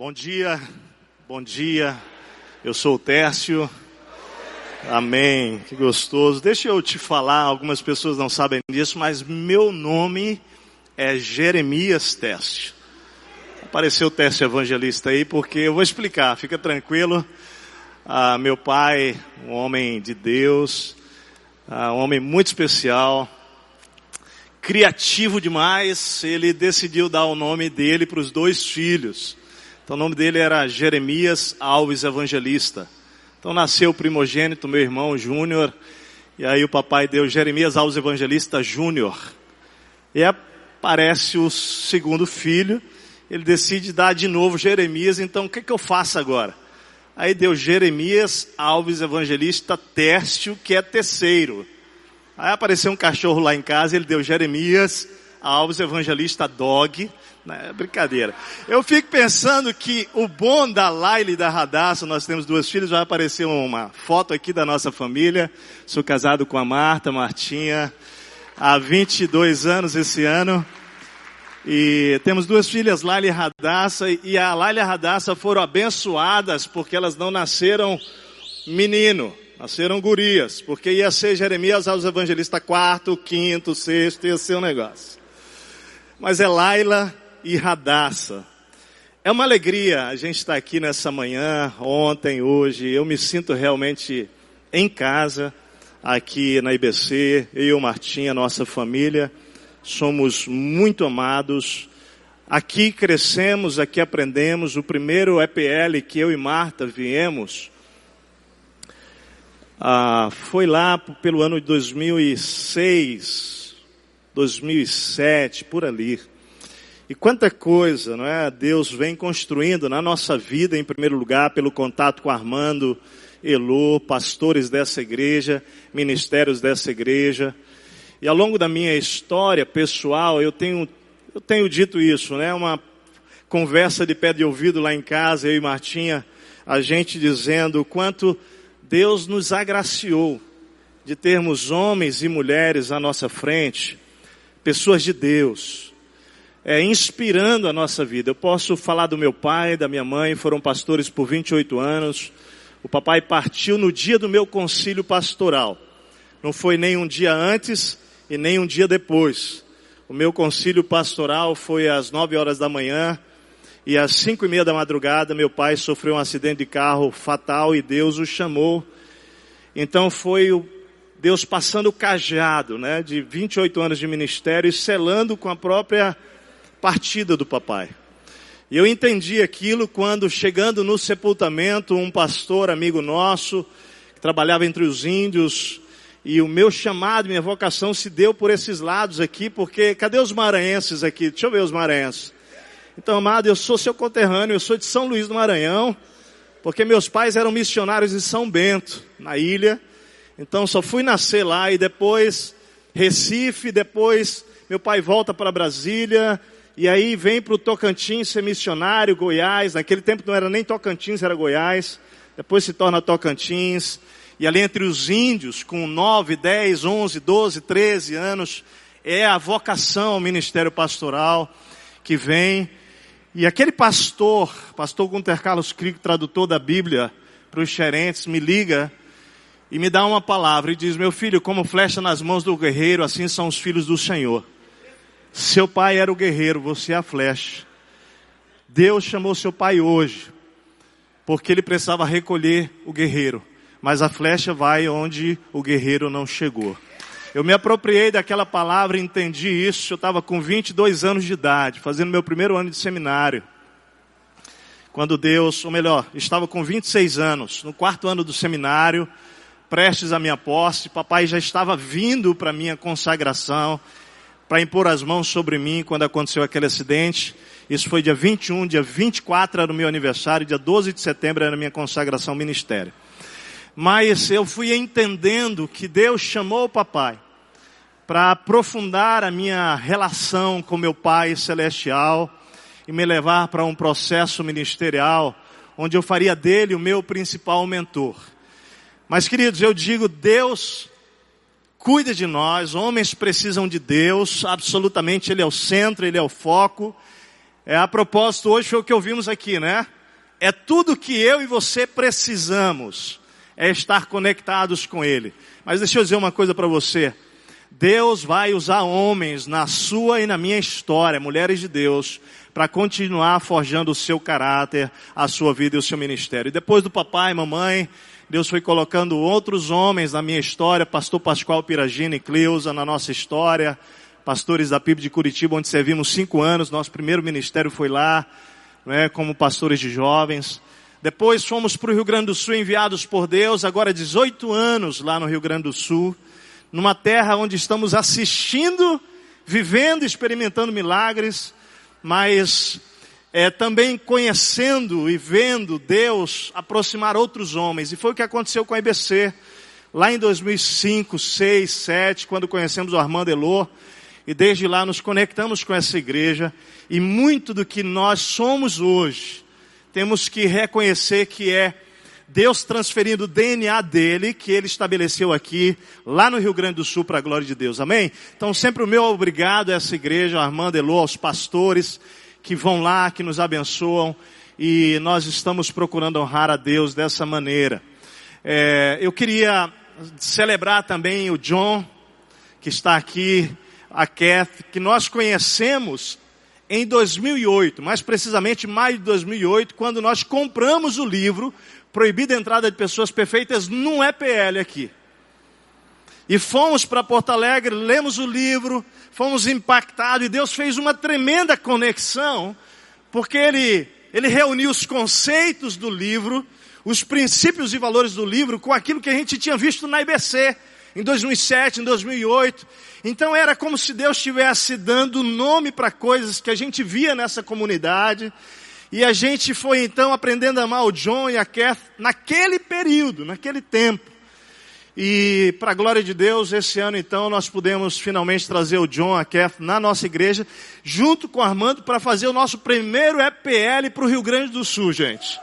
Bom dia, bom dia. Eu sou o Tércio. Amém, que gostoso. Deixa eu te falar, algumas pessoas não sabem disso, mas meu nome é Jeremias Tércio. Apareceu o Tércio Evangelista aí, porque eu vou explicar, fica tranquilo. Ah, meu pai, um homem de Deus, ah, um homem muito especial, criativo demais, ele decidiu dar o nome dele para os dois filhos. Então o nome dele era Jeremias Alves Evangelista. Então nasceu o primogênito, meu irmão Júnior, e aí o papai deu Jeremias Alves Evangelista Júnior. E aparece o segundo filho, ele decide dar de novo Jeremias, então o que, que eu faço agora? Aí deu Jeremias Alves Evangelista Tércio, que é terceiro. Aí apareceu um cachorro lá em casa, ele deu Jeremias Alves Evangelista Dog, é brincadeira. Eu fico pensando que o bom da Laila e da Radassa, nós temos duas filhas, vai aparecer uma foto aqui da nossa família. Sou casado com a Marta, Martinha, há 22 anos esse ano. E temos duas filhas, Laila e Radassa, e a Laila e a Radassa foram abençoadas porque elas não nasceram menino, nasceram gurias, porque ia ser Jeremias aos evangelistas quarto, quinto, sexto, ia ser um negócio. Mas é Laila e Radassa. É uma alegria a gente estar aqui nessa manhã, ontem, hoje. Eu me sinto realmente em casa, aqui na IBC. Eu, Martinha, nossa família, somos muito amados. Aqui crescemos, aqui aprendemos. O primeiro EPL que eu e Marta viemos ah, foi lá pelo ano de 2006, 2007, por ali. E quanta coisa, não é? Deus vem construindo na nossa vida, em primeiro lugar, pelo contato com Armando, Elô, pastores dessa igreja, ministérios dessa igreja. E ao longo da minha história pessoal, eu tenho, eu tenho dito isso, né? Uma conversa de pé de ouvido lá em casa, eu e Martinha, a gente dizendo o quanto Deus nos agraciou de termos homens e mulheres à nossa frente, pessoas de Deus, é, inspirando a nossa vida. Eu posso falar do meu pai, da minha mãe, foram pastores por 28 anos. O papai partiu no dia do meu concílio pastoral. Não foi nem um dia antes e nem um dia depois. O meu concílio pastoral foi às 9 horas da manhã e às cinco e meia da madrugada meu pai sofreu um acidente de carro fatal e Deus o chamou. Então foi o Deus passando o cajado, né, de 28 anos de ministério e selando com a própria partida do papai. E eu entendi aquilo quando, chegando no sepultamento, um pastor amigo nosso, que trabalhava entre os índios, e o meu chamado, minha vocação se deu por esses lados aqui, porque cadê os maranhenses aqui? Deixa eu ver os maranhenses. Então, amado, eu sou seu conterrâneo, eu sou de São Luís do Maranhão, porque meus pais eram missionários em São Bento, na ilha. Então, só fui nascer lá e depois Recife, depois meu pai volta para Brasília, e aí vem para o Tocantins ser missionário, Goiás. Naquele tempo não era nem Tocantins, era Goiás. Depois se torna Tocantins. E ali entre os índios, com 9, 10, 11, 12, 13 anos, é a vocação ao ministério pastoral que vem. E aquele pastor, pastor Gunter Carlos Crico, tradutor da Bíblia para os xerentes, me liga e me dá uma palavra e diz: Meu filho, como flecha nas mãos do guerreiro, assim são os filhos do Senhor. Seu pai era o guerreiro, você é a flecha. Deus chamou seu pai hoje, porque ele precisava recolher o guerreiro, mas a flecha vai onde o guerreiro não chegou. Eu me apropriei daquela palavra e entendi isso. Eu estava com 22 anos de idade, fazendo meu primeiro ano de seminário. Quando Deus, ou melhor, estava com 26 anos, no quarto ano do seminário, prestes à minha posse, papai já estava vindo para minha consagração, para impor as mãos sobre mim quando aconteceu aquele acidente. Isso foi dia 21, dia 24 era o meu aniversário, dia 12 de setembro era a minha consagração ministério. Mas eu fui entendendo que Deus chamou o papai para aprofundar a minha relação com meu pai celestial e me levar para um processo ministerial onde eu faria dele o meu principal mentor. Mas queridos, eu digo, Deus cuida de nós, homens precisam de Deus, absolutamente Ele é o centro, Ele é o foco. É a propósito, hoje foi o que ouvimos aqui, né? É tudo que eu e você precisamos, é estar conectados com Ele. Mas deixa eu dizer uma coisa para você. Deus vai usar homens na sua e na minha história, mulheres de Deus, para continuar forjando o seu caráter, a sua vida e o seu ministério. E depois do papai mamãe, Deus foi colocando outros homens na minha história, pastor Pascoal Piragina e Cleusa na nossa história, pastores da PIB de Curitiba, onde servimos cinco anos, nosso primeiro ministério foi lá, né, como pastores de jovens. Depois fomos para o Rio Grande do Sul enviados por Deus, agora 18 anos lá no Rio Grande do Sul, numa terra onde estamos assistindo, vivendo, experimentando milagres, mas é, também conhecendo e vendo Deus aproximar outros homens. E foi o que aconteceu com a IBC. Lá em 2005, 6, 7, quando conhecemos o Armando Elô, e desde lá nos conectamos com essa igreja, e muito do que nós somos hoje, temos que reconhecer que é Deus transferindo o DNA dele, que ele estabeleceu aqui, lá no Rio Grande do Sul, para a glória de Deus. Amém? Então sempre o meu obrigado a essa igreja, ao Armando Elô, aos pastores, que vão lá, que nos abençoam, e nós estamos procurando honrar a Deus dessa maneira. É, eu queria celebrar também o John, que está aqui, a Kath, que nós conhecemos em 2008, mais precisamente maio de 2008, quando nós compramos o livro Proibida a Entrada de Pessoas Perfeitas num EPL aqui. E fomos para Porto Alegre, lemos o livro, fomos impactados e Deus fez uma tremenda conexão, porque Ele, Ele reuniu os conceitos do livro, os princípios e valores do livro com aquilo que a gente tinha visto na IBC em 2007, em 2008. Então era como se Deus estivesse dando nome para coisas que a gente via nessa comunidade. E a gente foi então aprendendo a amar o John e a Kath naquele período, naquele tempo. E para a glória de Deus, esse ano então nós pudemos finalmente trazer o John, a Kath, na nossa igreja, junto com o Armando, para fazer o nosso primeiro EPL para o Rio Grande do Sul, gente.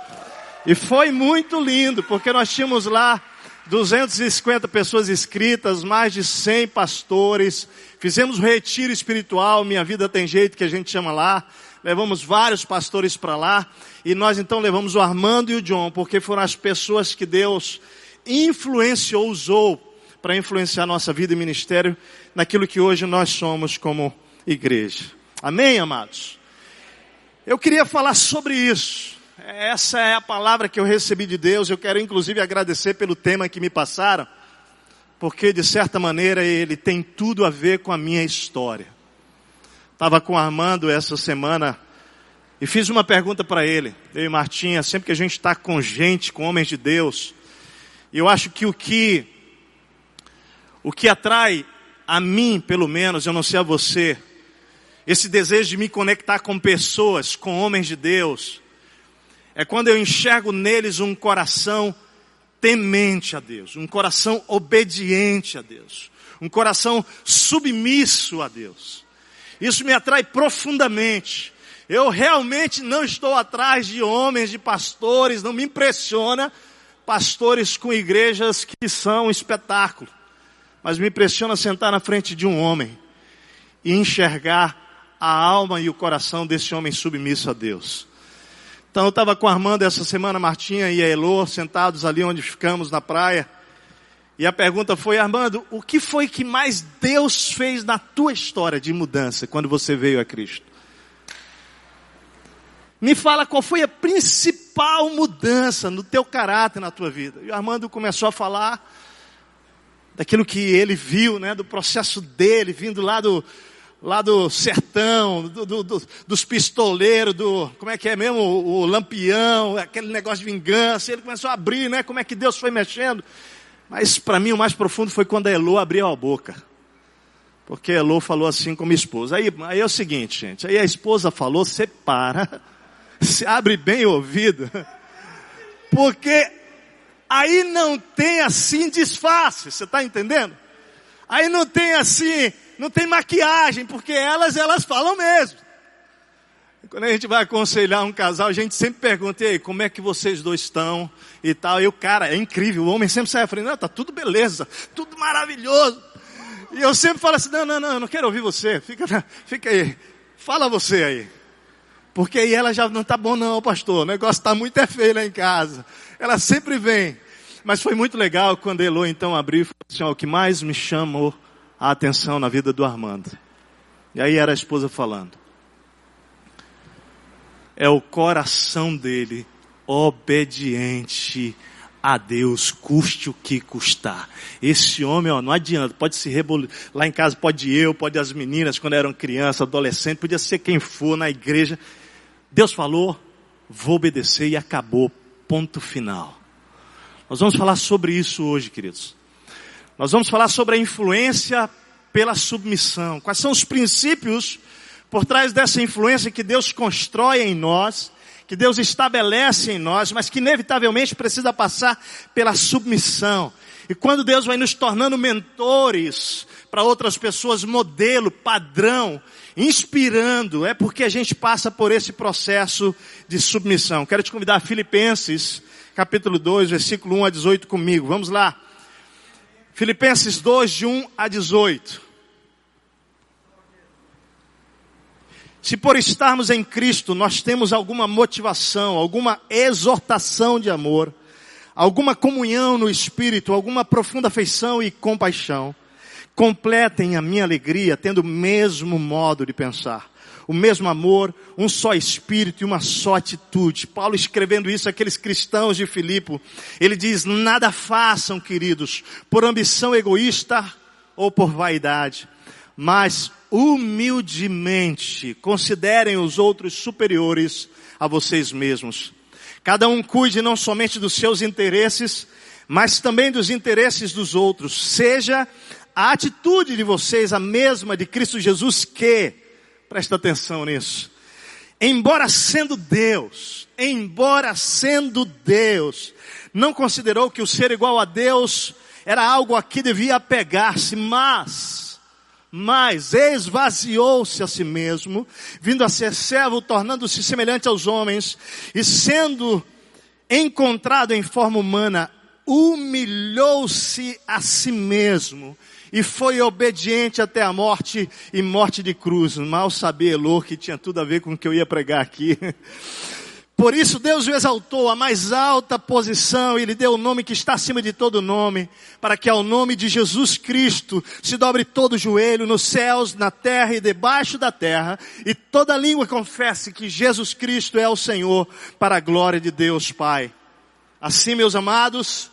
E foi muito lindo, porque nós tínhamos lá 250 pessoas inscritas, mais de 100 pastores, fizemos um retiro espiritual, Minha Vida Tem Jeito, que a gente chama lá, levamos vários pastores para lá, e nós então levamos o Armando e o John, porque foram as pessoas que Deus influenciou, usou para influenciar nossa vida e ministério naquilo que hoje nós somos como igreja. Amém, amados? Eu queria falar sobre isso. Essa é a palavra que eu recebi de Deus. Eu quero inclusive agradecer pelo tema que me passaram, porque de certa maneira ele tem tudo a ver com a minha história. Estava com o Armando essa semana e fiz uma pergunta para ele. Eu e Martinha, sempre que a gente está com gente, com homens de Deus, eu acho que o que o que atrai a mim, pelo menos, eu não sei a você, esse desejo de me conectar com pessoas, com homens de Deus, é quando eu enxergo neles um coração temente a Deus, um coração obediente a Deus, um coração submisso a Deus. Isso me atrai profundamente. Eu realmente não estou atrás de homens, de pastores, não me impressiona pastores com igrejas que são um espetáculo. Mas me impressiona sentar na frente de um homem e enxergar a alma e o coração desse homem submisso a Deus. Então eu estava com a Armando essa semana, Martinha e a Elô, sentados ali onde ficamos na praia. E a pergunta foi, Armando, o que foi que mais Deus fez na tua história de mudança quando você veio a Cristo? Me fala qual foi a principal mudança no teu caráter na tua vida. E o Armando começou a falar daquilo que ele viu, né, do processo dele, vindo lá do, lá do sertão, do, do, do, dos pistoleiros, do, como é que é mesmo, o, o, lampião, aquele negócio de vingança, ele começou a abrir, né, como é que Deus foi mexendo. Mas para mim o mais profundo foi quando a Elô abriu a boca. Porque Elô falou assim com minha esposa. Aí, aí é o seguinte, gente, aí a esposa falou, separa se abre bem o ouvido, porque aí não tem assim disfarce, você está entendendo? Aí não tem assim, não tem maquiagem, porque elas, elas falam mesmo. Quando a gente vai aconselhar um casal, a gente sempre pergunta, e aí, como é que vocês dois estão e tal. E o cara, é incrível, o homem sempre sai à frente, não, tá tudo beleza, tudo maravilhoso. E eu sempre falo assim, não, não, não, eu não quero ouvir você, fica, fica aí, fala você aí. Porque aí ela já não tá bom não, pastor, o negócio tá muito é feio lá em casa. Ela sempre vem. Mas foi muito legal quando a Elo então abriu e falou assim, ó, o que mais me chamou a atenção na vida do Armando. E aí era a esposa falando. É o coração dele obediente a Deus, custe o que custar. Esse homem, ó, não adianta, pode se rebolir. Lá em casa pode eu, pode as meninas quando eram crianças, adolescentes, podia ser quem for na igreja. Deus falou, vou obedecer e acabou. Ponto final. Nós vamos falar sobre isso hoje, queridos. Nós vamos falar sobre a influência pela submissão. Quais são os princípios por trás dessa influência que Deus constrói em nós, que Deus estabelece em nós, mas que inevitavelmente precisa passar pela submissão. E quando Deus vai nos tornando mentores para outras pessoas, modelo, padrão, inspirando, é porque a gente passa por esse processo de submissão. Quero te convidar a Filipenses, capítulo 2, versículo 1 a 18 comigo. Vamos lá. Filipenses 2, de 1 a 18. Se por estarmos em Cristo nós temos alguma motivação, alguma exortação de amor, alguma comunhão no Espírito, alguma profunda afeição e compaixão, completem a minha alegria tendo o mesmo modo de pensar o mesmo amor, um só espírito e uma só atitude. Paulo escrevendo isso àqueles cristãos de Filipe, ele diz: nada façam, queridos, por ambição egoísta ou por vaidade, mas humildemente considerem os outros superiores a vocês mesmos. Cada um cuide não somente dos seus interesses, mas também dos interesses dos outros. Seja a atitude de vocês a mesma de Cristo Jesus que, Presta atenção nisso. Embora sendo Deus, embora sendo Deus, não considerou que o ser igual a Deus era algo a que devia apegar-se, mas, mas esvaziou-se a si mesmo, vindo a ser servo, tornando-se semelhante aos homens, e sendo encontrado em forma humana, humilhou-se a si mesmo e foi obediente até a morte e morte de cruz. Mal sabia Elô que tinha tudo a ver com o que eu ia pregar aqui. Por isso Deus o exaltou a mais alta posição e lhe deu o nome que está acima de todo nome, para que ao nome de Jesus Cristo se dobre todo o joelho nos céus, na terra e debaixo da terra, e toda língua confesse que Jesus Cristo é o Senhor, para a glória de Deus Pai. Assim, meus amados,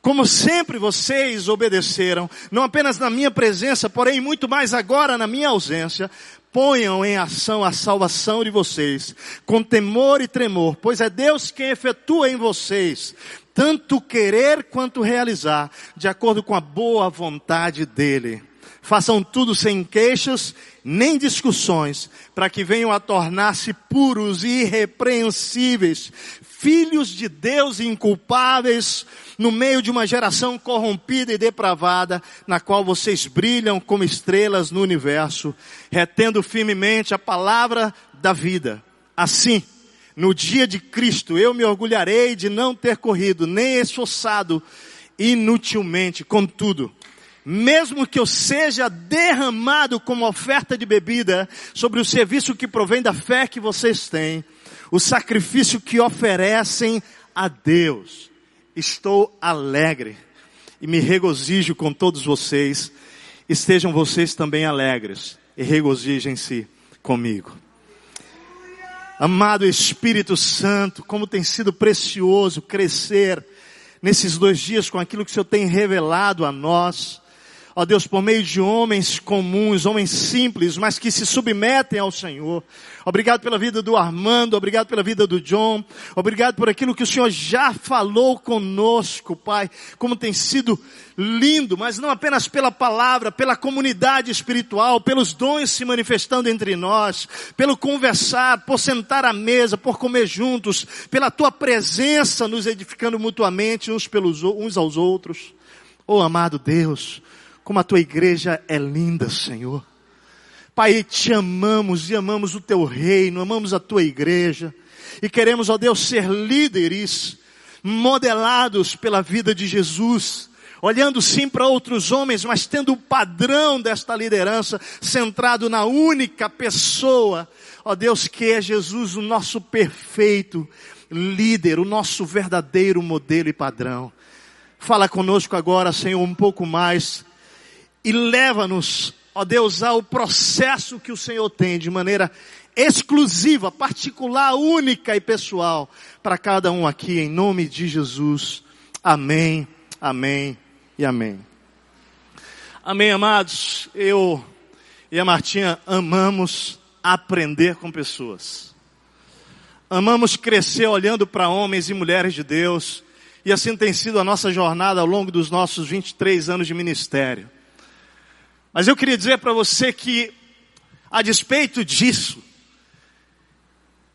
como sempre vocês obedeceram, não apenas na minha presença, porém muito mais agora na minha ausência, ponham em ação a salvação de vocês, com temor e tremor, pois é Deus quem efetua em vocês, tanto querer quanto realizar, de acordo com a boa vontade dEle. Façam tudo sem queixas, nem discussões, para que venham a tornar-se puros e irrepreensíveis, filhos de Deus inculpáveis, no meio de uma geração corrompida e depravada, na qual vocês brilham como estrelas no universo, retendo firmemente a palavra da vida. Assim, no dia de Cristo, eu me orgulharei de não ter corrido, nem esforçado inutilmente, contudo, mesmo que eu seja derramado como oferta de bebida sobre o serviço que provém da fé que vocês têm, o sacrifício que oferecem a Deus estou alegre e me regozijo com todos vocês. Estejam vocês também alegres e regozijem-se comigo. Amado Espírito Santo, como tem sido precioso crescer nesses dois dias com aquilo que o Senhor tem revelado a nós ó Deus, por meio de homens comuns, homens simples, mas que se submetem ao Senhor. Obrigado pela vida do Armando, obrigado pela vida do John, obrigado por aquilo que o Senhor já falou conosco, Pai, como tem sido lindo, mas não apenas pela palavra, pela comunidade espiritual, pelos dons se manifestando entre nós, pelo conversar, por sentar à mesa, por comer juntos, pela tua presença nos edificando mutuamente uns pelos uns aos outros. Oh amado Deus, como a tua igreja é linda, Senhor. Pai, te amamos e amamos o teu reino, amamos a tua igreja e queremos, ó Deus, ser líderes modelados pela vida de Jesus, olhando sim para outros homens, mas tendo o padrão desta liderança centrado na única pessoa, Ó Deus, que é Jesus o nosso perfeito líder, o nosso verdadeiro modelo e padrão. Fala conosco agora, Senhor, um pouco mais e leva-nos, ó Deus, ao processo que o Senhor tem de maneira exclusiva, particular, única e pessoal para cada um aqui, em nome de Jesus. Amém, amém e amém. Amém, amados. Eu e a Martinha amamos aprender com pessoas. Amamos crescer olhando para homens e mulheres de Deus. E assim tem sido a nossa jornada ao longo dos nossos 23 anos de ministério. Mas eu queria dizer para você que, a despeito disso,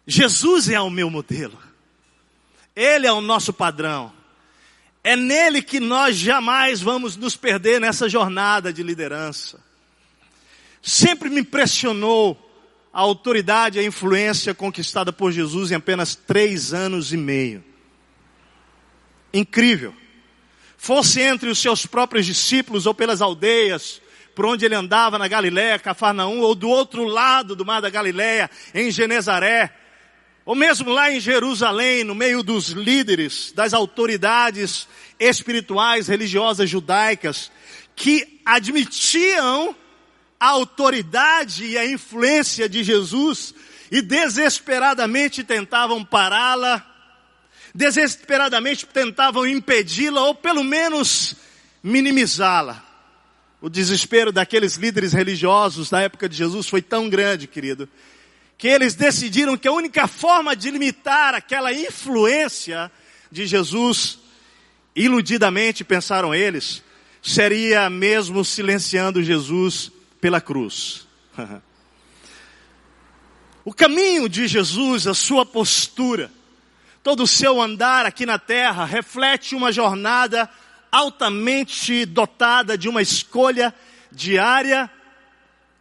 Jesus é o meu modelo. Ele é o nosso padrão. É nele que nós jamais vamos nos perder nessa jornada de liderança. Sempre me impressionou a autoridade a influência conquistada por Jesus em apenas três anos e meio. Incrível. Fosse entre os seus próprios discípulos ou pelas aldeias, por onde ele andava na Galiléia, Cafarnaum, ou do outro lado do mar da Galiléia, em Genezaré, ou mesmo lá em Jerusalém, no meio dos líderes, das autoridades espirituais, religiosas judaicas, que admitiam a autoridade e a influência de Jesus e desesperadamente tentavam pará-la, desesperadamente tentavam impedi-la ou pelo menos minimizá-la. O desespero daqueles líderes religiosos da época de Jesus foi tão grande, querido, que eles decidiram que a única forma de limitar aquela influência de Jesus, iludidamente pensaram eles, seria mesmo silenciando Jesus pela cruz. o caminho de Jesus, a sua postura, todo o seu andar aqui na terra reflete uma jornada altamente dotada de uma escolha diária,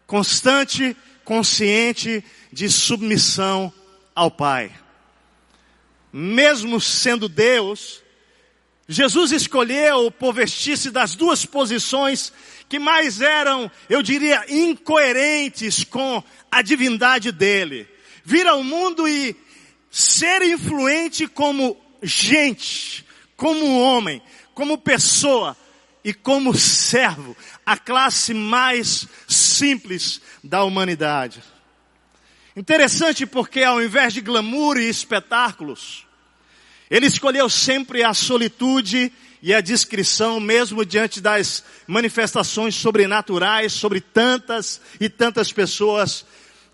constante, consciente de submissão ao Pai. Mesmo sendo Deus, Jesus escolheu por vestir-se das duas posições que mais eram, eu diria, incoerentes com a divindade dele. Vir ao mundo e ser influente como gente, como homem, como pessoa e como servo, a classe mais simples da humanidade. Interessante porque ao invés de glamour e espetáculos, ele escolheu sempre a solitude e a discrição, mesmo diante das manifestações sobrenaturais sobre tantas e tantas pessoas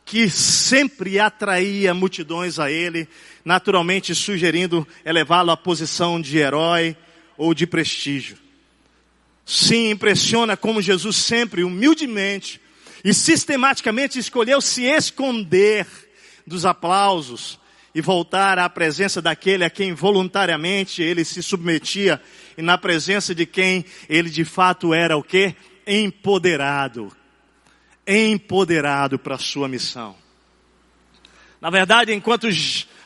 que sempre atraía multidões a ele, naturalmente sugerindo elevá-lo à posição de herói ou de prestígio. Sim, impressiona como Jesus sempre, humildemente, e sistematicamente escolheu se esconder dos aplausos e voltar à presença daquele a quem voluntariamente ele se submetia e na presença de quem ele de fato era o que? Empoderado. Empoderado para a sua missão. Na verdade, enquanto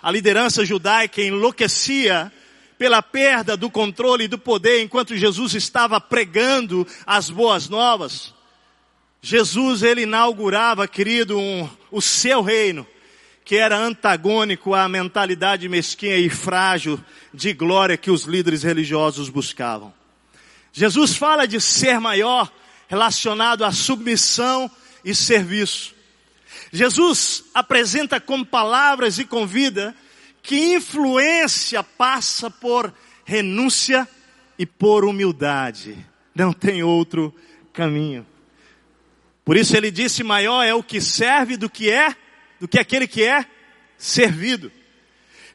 a liderança judaica enlouquecia pela perda do controle e do poder enquanto Jesus estava pregando as boas novas, Jesus, ele inaugurava, querido, um, o seu reino, que era antagônico à mentalidade mesquinha e frágil de glória que os líderes religiosos buscavam. Jesus fala de ser maior relacionado à submissão e serviço. Jesus apresenta com palavras e com vida que influência passa por renúncia e por humildade. Não tem outro caminho. Por isso ele disse: maior é o que serve do que é, do que aquele que é servido.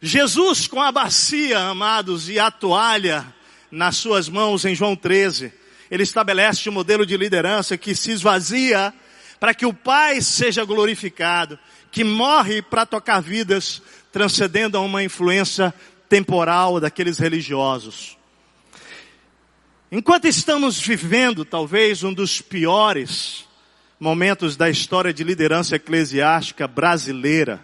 Jesus com a bacia, amados, e a toalha nas suas mãos em João 13, ele estabelece um modelo de liderança que se esvazia para que o Pai seja glorificado, que morre para tocar vidas, transcendendo a uma influência temporal daqueles religiosos. Enquanto estamos vivendo talvez um dos piores momentos da história de liderança eclesiástica brasileira.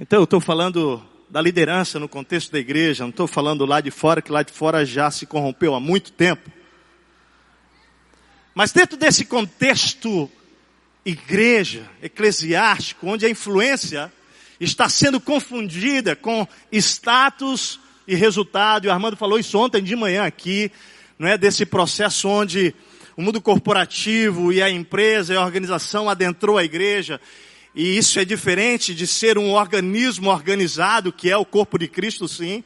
Então eu estou falando da liderança no contexto da igreja, não estou falando lá de fora, que lá de fora já se corrompeu há muito tempo. Mas dentro desse contexto igreja, eclesiástico, onde a influência está sendo confundida com status e resultado. E o Armando falou isso ontem de manhã aqui, não é? Desse processo onde o mundo corporativo e a empresa e a organização adentrou a igreja. E isso é diferente de ser um organismo organizado, que é o corpo de Cristo, sim.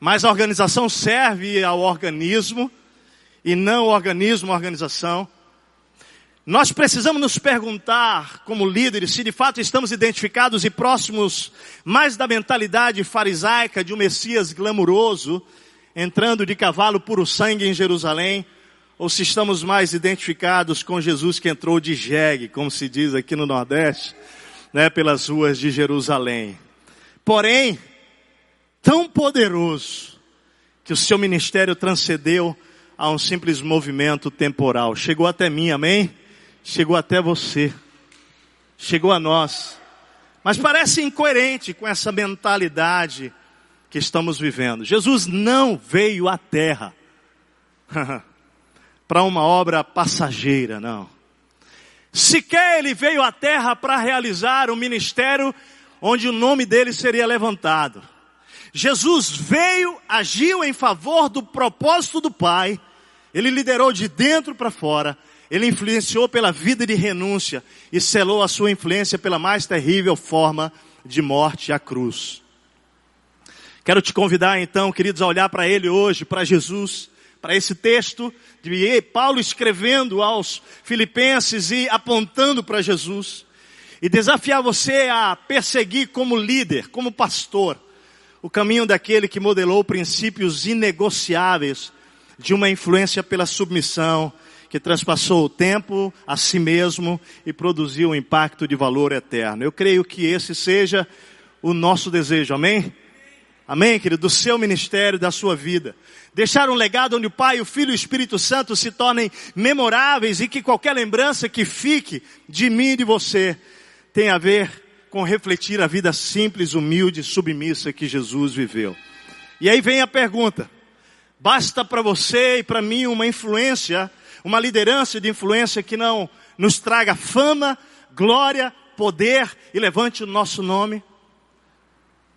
Mas a organização serve ao organismo e não o organismo à organização. Nós precisamos nos perguntar, como líderes, se de fato estamos identificados e próximos mais da mentalidade farisaica de um Messias glamuroso, entrando de cavalo puro sangue em Jerusalém, ou se estamos mais identificados com Jesus que entrou de jegue, como se diz aqui no Nordeste, né, pelas ruas de Jerusalém. Porém, tão poderoso que o seu ministério transcendeu a um simples movimento temporal. Chegou até mim, amém? Chegou até você, chegou a nós. Mas parece incoerente com essa mentalidade que estamos vivendo. Jesus não veio à terra para uma obra passageira, não. Sequer ele veio à terra para realizar um ministério onde o nome dele seria levantado. Jesus veio, agiu em favor do propósito do Pai, ele liderou de dentro para fora, ele influenciou pela vida de renúncia e selou a sua influência pela mais terrível forma de morte, a cruz. Quero te convidar então, queridos, a olhar para ele hoje, para Jesus, para esse texto de Paulo escrevendo aos filipenses e apontando para Jesus. E desafiar você a perseguir como líder, como pastor, o caminho daquele que modelou princípios inegociáveis de uma influência pela submissão, que transpassou o tempo a si mesmo e produziu um impacto de valor eterno. Eu creio que esse seja o nosso desejo, amém? Amém, querido? Do seu ministério, da sua vida. Deixar um legado onde o Pai, o Filho e o Espírito Santo se tornem memoráveis e que qualquer lembrança que fique de mim e de você tenha a ver com refletir a vida simples, humilde, submissa que Jesus viveu. E aí vem a pergunta. Basta para você e para mim uma influência uma liderança de influência que não nos traga fama, glória, poder e levante o nosso nome.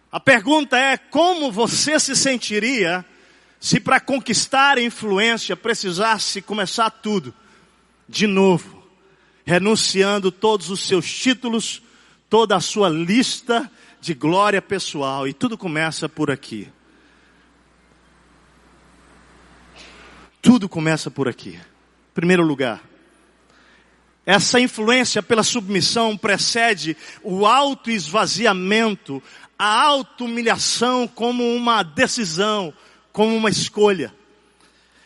A pergunta é como você se sentiria se para conquistar influência precisasse começar tudo de novo, renunciando todos os seus títulos, toda a sua lista de glória pessoal e tudo começa por aqui. Tudo começa por aqui primeiro lugar. Essa influência pela submissão precede o auto-esvaziamento, a auto-humilhação como uma decisão, como uma escolha.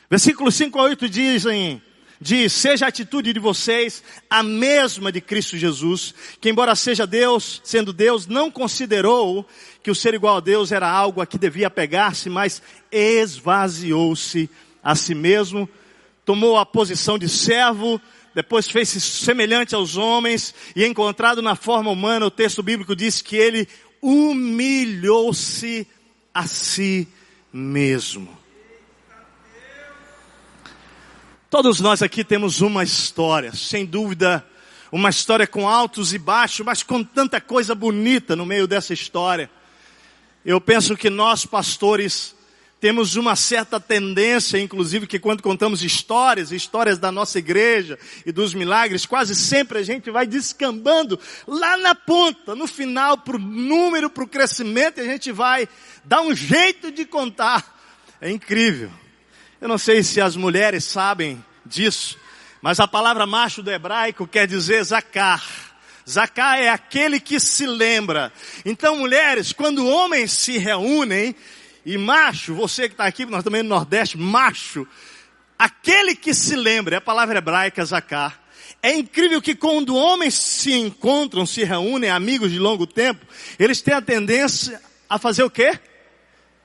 Versículos 5 a 8 dizem, diz, seja a atitude de vocês a mesma de Cristo Jesus, que embora seja Deus, sendo Deus, não considerou que o ser igual a Deus era algo a que devia pegar-se, mas esvaziou-se a si mesmo, tomou a posição de servo, depois fez-se semelhante aos homens e encontrado na forma humana, o texto bíblico diz que ele humilhou-se a si mesmo. Todos nós aqui temos uma história, sem dúvida, uma história com altos e baixos, mas com tanta coisa bonita no meio dessa história. Eu penso que nós, pastores, temos uma certa tendência, inclusive, que quando contamos histórias, histórias da nossa igreja e dos milagres, quase sempre a gente vai descambando lá na ponta, no final, para o número, para o crescimento, e a gente vai dar um jeito de contar. É incrível. Eu não sei se as mulheres sabem disso, mas a palavra macho do hebraico quer dizer zacar. Zacar é aquele que se lembra. Então, mulheres, quando homens se reúnem, e macho, você que está aqui, nós também no Nordeste, macho, aquele que se lembra, é a palavra hebraica zacar. É incrível que quando homens se encontram, se reúnem, amigos de longo tempo, eles têm a tendência a fazer o quê?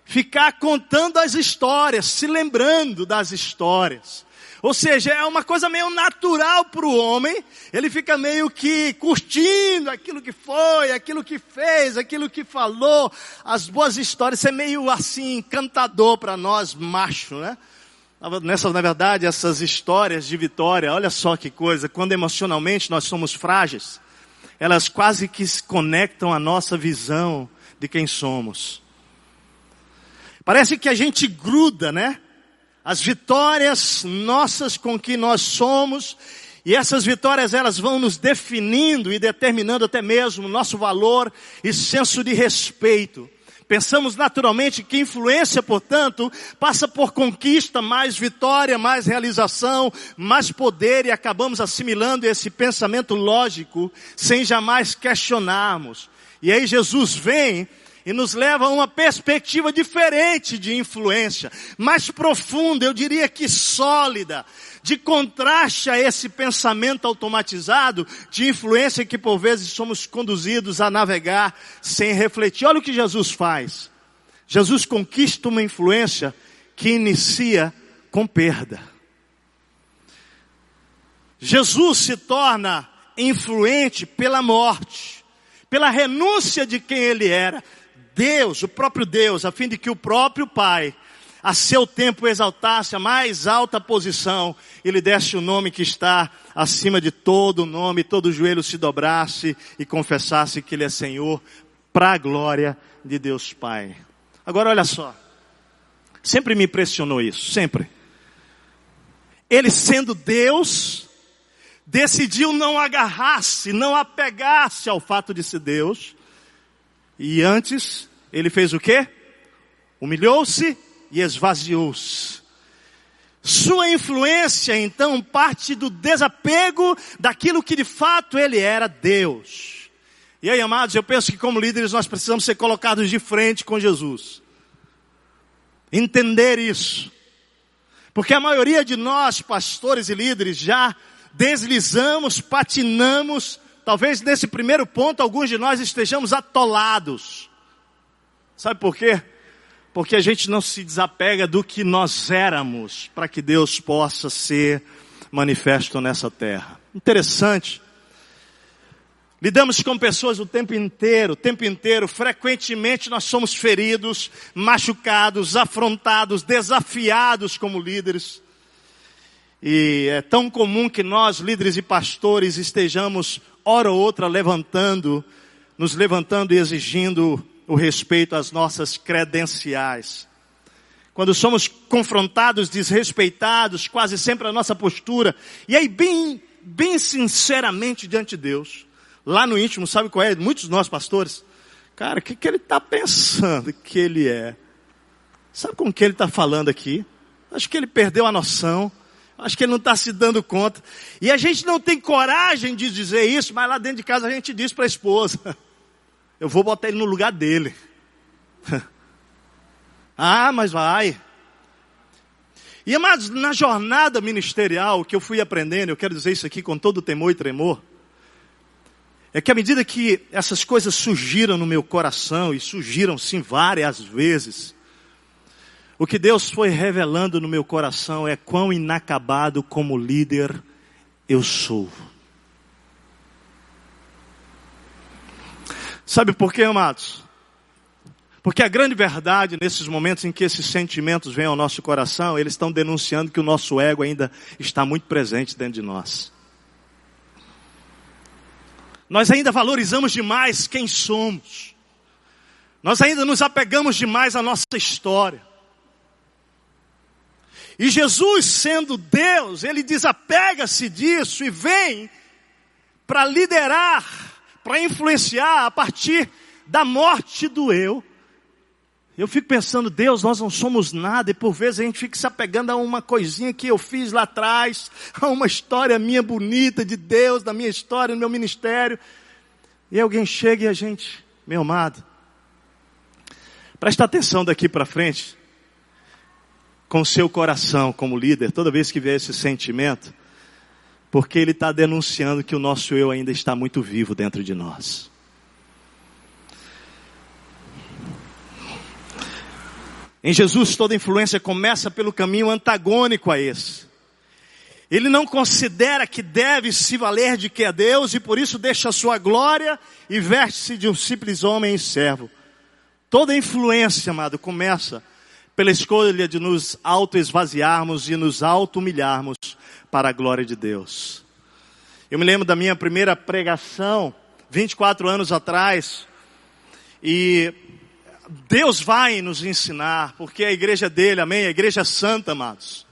Ficar contando as histórias, se lembrando das histórias. Ou seja, é uma coisa meio natural para o homem, ele fica meio que curtindo aquilo que foi, aquilo que fez, aquilo que falou, as boas histórias, isso é meio assim, encantador para nós, macho, né? Nessa, na verdade, essas histórias de vitória, olha só que coisa, quando emocionalmente nós somos frágeis, elas quase que se conectam à nossa visão de quem somos. Parece que a gente gruda, né? As vitórias nossas com que nós somos, e essas vitórias elas vão nos definindo e determinando até mesmo nosso valor e senso de respeito. Pensamos naturalmente que influência, portanto, passa por conquista, mais vitória, mais realização, mais poder e acabamos assimilando esse pensamento lógico sem jamais questionarmos. E aí Jesus vem e nos leva a uma perspectiva diferente de influência, mais profunda, eu diria que sólida, de contraste a esse pensamento automatizado de influência que por vezes somos conduzidos a navegar sem refletir. Olha o que Jesus faz. Jesus conquista uma influência que inicia com perda. Jesus se torna influente pela morte, pela renúncia de quem ele era. Deus, o próprio Deus, a fim de que o próprio Pai a seu tempo exaltasse a mais alta posição e lhe desse o nome que está acima de todo nome, todo joelho se dobrasse e confessasse que ele é Senhor, para a glória de Deus Pai. Agora olha só, sempre me impressionou isso, sempre. Ele sendo Deus, decidiu não agarrar-se, não apegar-se ao fato de ser Deus, e antes, ele fez o quê? Humilhou-se e esvaziou-se. Sua influência, então, parte do desapego daquilo que de fato ele era Deus. E aí, amados, eu penso que como líderes nós precisamos ser colocados de frente com Jesus. Entender isso. Porque a maioria de nós, pastores e líderes, já deslizamos, patinamos. Talvez nesse primeiro ponto alguns de nós estejamos atolados. Sabe por quê? porque a gente não se desapega do que nós éramos, para que Deus possa ser manifesto nessa terra. Interessante. Lidamos com pessoas o tempo inteiro, o tempo inteiro, frequentemente nós somos feridos, machucados, afrontados, desafiados como líderes. E é tão comum que nós, líderes e pastores, estejamos, hora ou outra, levantando, nos levantando e exigindo o respeito às nossas credenciais. Quando somos confrontados, desrespeitados, quase sempre a nossa postura, e aí bem, bem sinceramente diante de Deus, lá no íntimo, sabe qual é? Muitos de nós pastores, cara, o que, que ele está pensando que ele é? Sabe com que ele está falando aqui? Acho que ele perdeu a noção. Acho que ele não está se dando conta. E a gente não tem coragem de dizer isso, mas lá dentro de casa a gente diz para a esposa. Eu vou botar ele no lugar dele. ah, mas vai. E amados, na jornada ministerial que eu fui aprendendo, eu quero dizer isso aqui com todo temor e tremor, é que à medida que essas coisas surgiram no meu coração, e surgiram sim várias vezes, o que Deus foi revelando no meu coração é quão inacabado como líder eu sou. Sabe por quê, amados? Porque a grande verdade nesses momentos em que esses sentimentos vêm ao nosso coração, eles estão denunciando que o nosso ego ainda está muito presente dentro de nós. Nós ainda valorizamos demais quem somos. Nós ainda nos apegamos demais à nossa história. E Jesus, sendo Deus, ele desapega-se disso e vem para liderar para influenciar a partir da morte do eu. Eu fico pensando, Deus, nós não somos nada, e por vezes a gente fica se apegando a uma coisinha que eu fiz lá atrás, a uma história minha bonita de Deus, da minha história, no meu ministério. E alguém chega e a gente, meu amado, presta atenção daqui para frente, com seu coração como líder, toda vez que vier esse sentimento, porque ele está denunciando que o nosso eu ainda está muito vivo dentro de nós. Em Jesus, toda influência começa pelo caminho antagônico a esse. Ele não considera que deve se valer de que é Deus e por isso deixa a sua glória e veste-se de um simples homem e servo. Toda influência, amado, começa pela escolha de nos auto-esvaziarmos e nos auto-humilharmos para a glória de Deus. Eu me lembro da minha primeira pregação, 24 anos atrás, e Deus vai nos ensinar, porque a igreja dele, amém? A igreja santa, amados.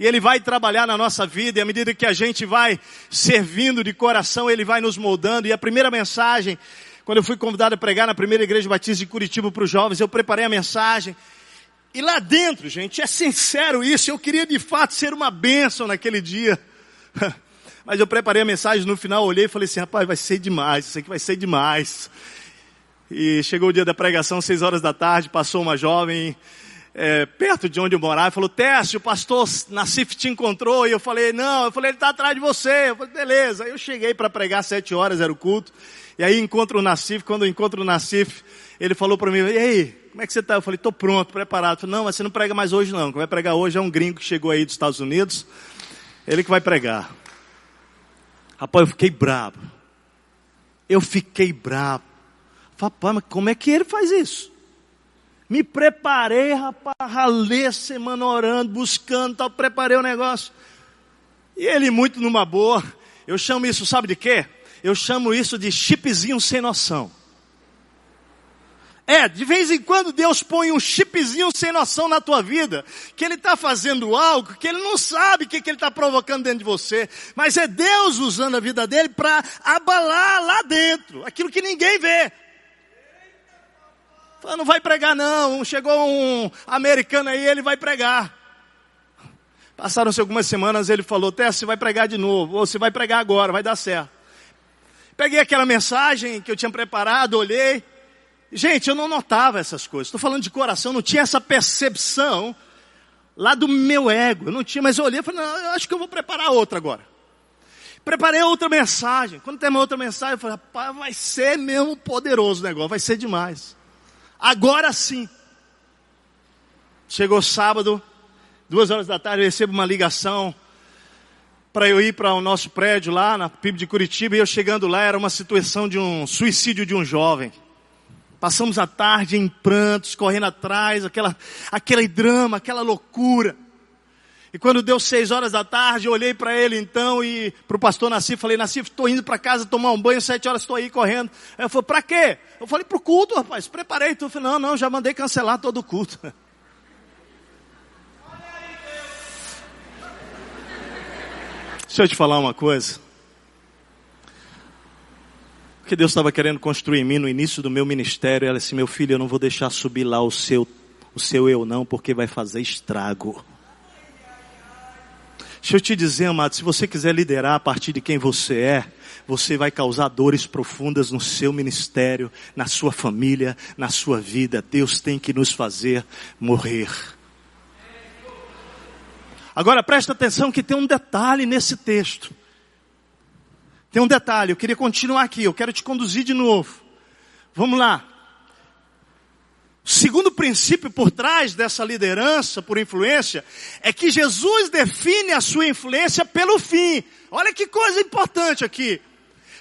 E Ele vai trabalhar na nossa vida, e à medida que a gente vai servindo de coração, Ele vai nos moldando. E a primeira mensagem, quando eu fui convidado a pregar na primeira igreja batista de Curitiba para os jovens, eu preparei a mensagem. E lá dentro, gente, é sincero isso, eu queria de fato ser uma bênção naquele dia. Mas eu preparei a mensagem, no final olhei e falei assim, rapaz, vai ser demais, isso aqui vai ser demais. E chegou o dia da pregação, seis horas da tarde, passou uma jovem é, perto de onde eu morava, falou, Teste, o pastor Nassif te encontrou, e eu falei, não, eu falei, ele está atrás de você, eu falei, beleza, aí eu cheguei para pregar sete horas, era o culto, e aí encontro o Nassif, quando eu encontro o Nassif, ele falou para mim, e aí, como é que você está? Eu falei, estou pronto, preparado, falei, não, mas você não prega mais hoje não, quem vai pregar hoje é um gringo que chegou aí dos Estados Unidos, ele que vai pregar. Rapaz, eu fiquei bravo, eu fiquei bravo, Rapaz, mas como é que ele faz isso? Me preparei, rapaz, ralei semana orando, buscando, tal, preparei o negócio. E ele muito numa boa. Eu chamo isso, sabe de quê? Eu chamo isso de chipzinho sem noção. É, de vez em quando Deus põe um chipzinho sem noção na tua vida, que Ele está fazendo algo que Ele não sabe o que, que Ele está provocando dentro de você, mas é Deus usando a vida dele para abalar lá dentro, aquilo que ninguém vê. Falou, não vai pregar não. Chegou um americano aí, ele vai pregar. Passaram-se algumas semanas, ele falou, Tess, você vai pregar de novo, ou você vai pregar agora, vai dar certo. Peguei aquela mensagem que eu tinha preparado, olhei. Gente, eu não notava essas coisas. Estou falando de coração, não tinha essa percepção lá do meu ego. Eu não tinha, mas eu olhei e falei, não, eu acho que eu vou preparar outra agora. Preparei outra mensagem. Quando tem uma outra mensagem, eu falei, rapaz, vai ser mesmo poderoso o negócio, vai ser demais. Agora sim. Chegou sábado, duas horas da tarde, eu recebo uma ligação para eu ir para o nosso prédio lá na PIB de Curitiba e eu chegando lá era uma situação de um suicídio de um jovem. Passamos a tarde em prantos, correndo atrás, aquela, aquele drama, aquela loucura. E quando deu seis horas da tarde, eu olhei para ele então e para o pastor Nassif, falei, Nassif, estou indo para casa tomar um banho, sete horas estou aí correndo. Aí eu falei, para quê? Eu falei, para o culto, rapaz, preparei tudo. Eu falei, não, não, já mandei cancelar todo o culto. Deixa eu te falar uma coisa. Que Deus estava querendo construir em mim no início do meu ministério, ela disse, meu filho, eu não vou deixar subir lá o seu, o seu eu não, porque vai fazer estrago. Deixa eu te dizer, amado, se você quiser liderar a partir de quem você é, você vai causar dores profundas no seu ministério, na sua família, na sua vida. Deus tem que nos fazer morrer. Agora presta atenção que tem um detalhe nesse texto. Tem um detalhe, eu queria continuar aqui, eu quero te conduzir de novo. Vamos lá. Segundo princípio por trás dessa liderança por influência é que Jesus define a sua influência pelo fim. Olha que coisa importante aqui.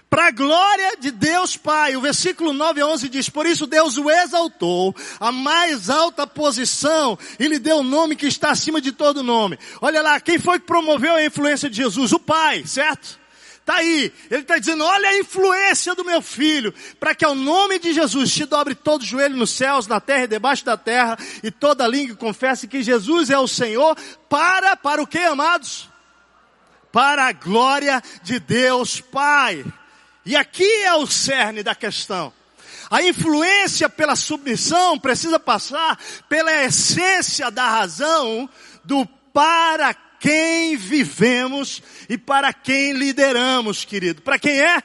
Para a glória de Deus Pai. O versículo 9 a 11 diz, por isso Deus o exaltou a mais alta posição e lhe deu o um nome que está acima de todo nome. Olha lá, quem foi que promoveu a influência de Jesus? O Pai, certo? Está aí. Ele está dizendo, olha a influência do meu filho, para que ao nome de Jesus te dobre todo joelho nos céus, na terra e debaixo da terra, e toda língua confesse que Jesus é o Senhor, para, para o que, amados? Para a glória de Deus Pai. E aqui é o cerne da questão. A influência pela submissão precisa passar pela essência da razão do para quem vivemos e para quem lideramos, querido. Para quem é?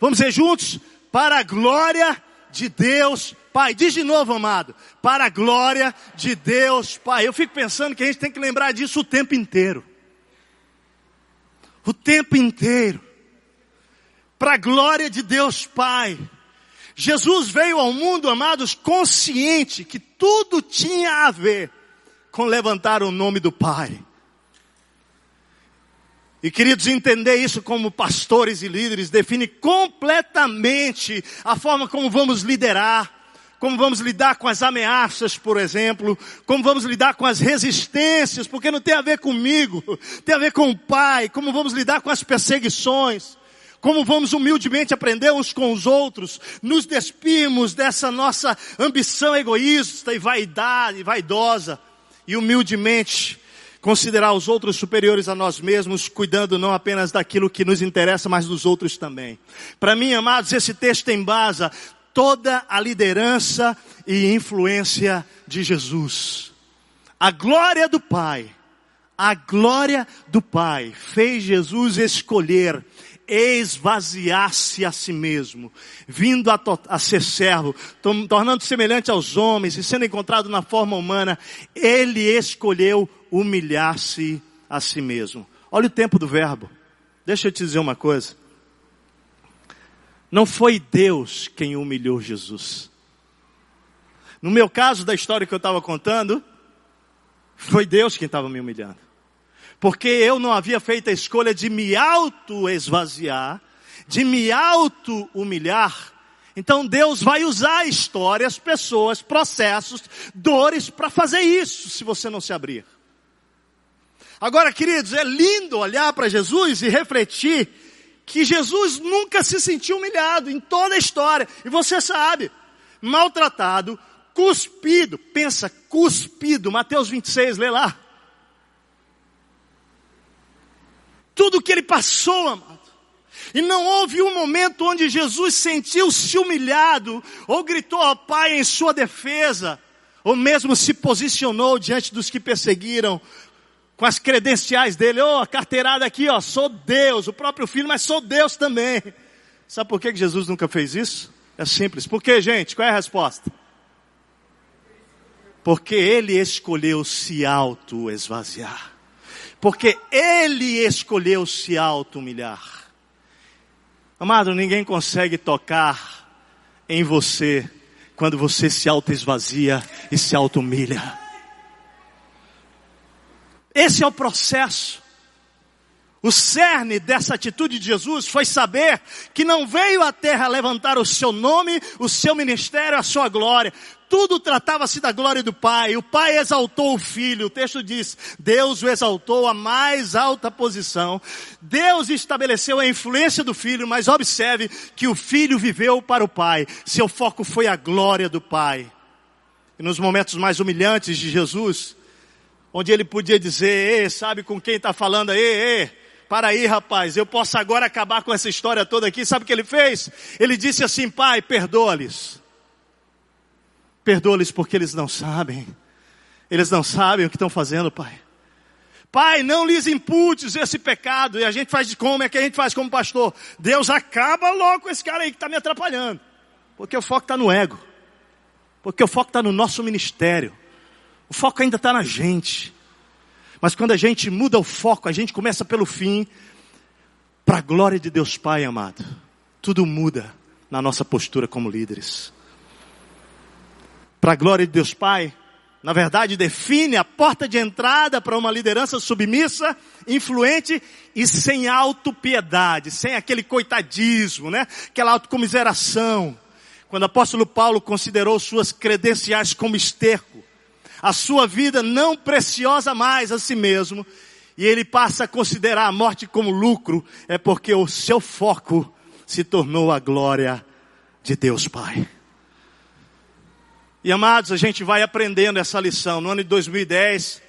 Vamos dizer juntos? Para a glória de Deus Pai. Diz de novo, amado. Para a glória de Deus Pai. Eu fico pensando que a gente tem que lembrar disso o tempo inteiro. O tempo inteiro. Para a glória de Deus Pai. Jesus veio ao mundo, amados, consciente que tudo tinha a ver com levantar o nome do Pai. E queridos, entender isso como pastores e líderes define completamente a forma como vamos liderar, como vamos lidar com as ameaças, por exemplo, como vamos lidar com as resistências, porque não tem a ver comigo, tem a ver com o Pai, como vamos lidar com as perseguições, como vamos humildemente aprender uns com os outros, nos despimos dessa nossa ambição egoísta e vaidade, vaidosa, e humildemente considerar os outros superiores a nós mesmos, cuidando não apenas daquilo que nos interessa, mas dos outros também. Para mim, amados, esse texto embasa toda a liderança e influência de Jesus. A glória do Pai, a glória do Pai fez Jesus escolher esvaziar-se a si mesmo, vindo a, a ser servo, tornando semelhante aos homens e sendo encontrado na forma humana, ele escolheu humilhar-se a si mesmo. Olha o tempo do verbo. Deixa eu te dizer uma coisa. Não foi Deus quem humilhou Jesus. No meu caso da história que eu estava contando, foi Deus quem estava me humilhando porque eu não havia feito a escolha de me auto-esvaziar, de me auto-humilhar. Então Deus vai usar histórias, pessoas, processos, dores para fazer isso, se você não se abrir. Agora, queridos, é lindo olhar para Jesus e refletir que Jesus nunca se sentiu humilhado em toda a história. E você sabe, maltratado, cuspido, pensa, cuspido, Mateus 26, lê lá. Tudo que ele passou, amado. E não houve um momento onde Jesus sentiu-se humilhado, ou gritou ao Pai em sua defesa, ou mesmo se posicionou diante dos que perseguiram, com as credenciais dele, oh, a carteirada aqui, ó, sou Deus, o próprio Filho, mas sou Deus também. Sabe por que Jesus nunca fez isso? É simples. Por que, gente? Qual é a resposta? Porque ele escolheu se auto-esvaziar porque ele escolheu se auto-humilhar. Amado, ninguém consegue tocar em você quando você se auto-esvazia e se auto-humilha. Esse é o processo. O cerne dessa atitude de Jesus foi saber que não veio à terra levantar o seu nome, o seu ministério, a sua glória. Tudo tratava-se da glória do Pai. O Pai exaltou o Filho. O texto diz, Deus o exaltou à mais alta posição. Deus estabeleceu a influência do Filho, mas observe que o Filho viveu para o Pai. Seu foco foi a glória do Pai. E nos momentos mais humilhantes de Jesus, onde ele podia dizer, sabe com quem está falando aí, para aí, rapaz, eu posso agora acabar com essa história toda aqui. Sabe o que ele fez? Ele disse assim, pai, perdoa-lhes. Perdoa-lhes porque eles não sabem. Eles não sabem o que estão fazendo, pai. Pai, não lhes imputes esse pecado. E a gente faz de como é que a gente faz como pastor? Deus acaba logo com esse cara aí que está me atrapalhando. Porque o foco está no ego. Porque o foco está no nosso ministério. O foco ainda está na gente. Mas quando a gente muda o foco, a gente começa pelo fim, para a glória de Deus Pai amado. Tudo muda na nossa postura como líderes. Para a glória de Deus Pai, na verdade define a porta de entrada para uma liderança submissa, influente e sem autopiedade, sem aquele coitadismo, né? Aquela autocomiseração. Quando o apóstolo Paulo considerou suas credenciais como esterco, a sua vida não preciosa mais a si mesmo, e ele passa a considerar a morte como lucro, é porque o seu foco se tornou a glória de Deus Pai. E amados, a gente vai aprendendo essa lição. No ano de 2010,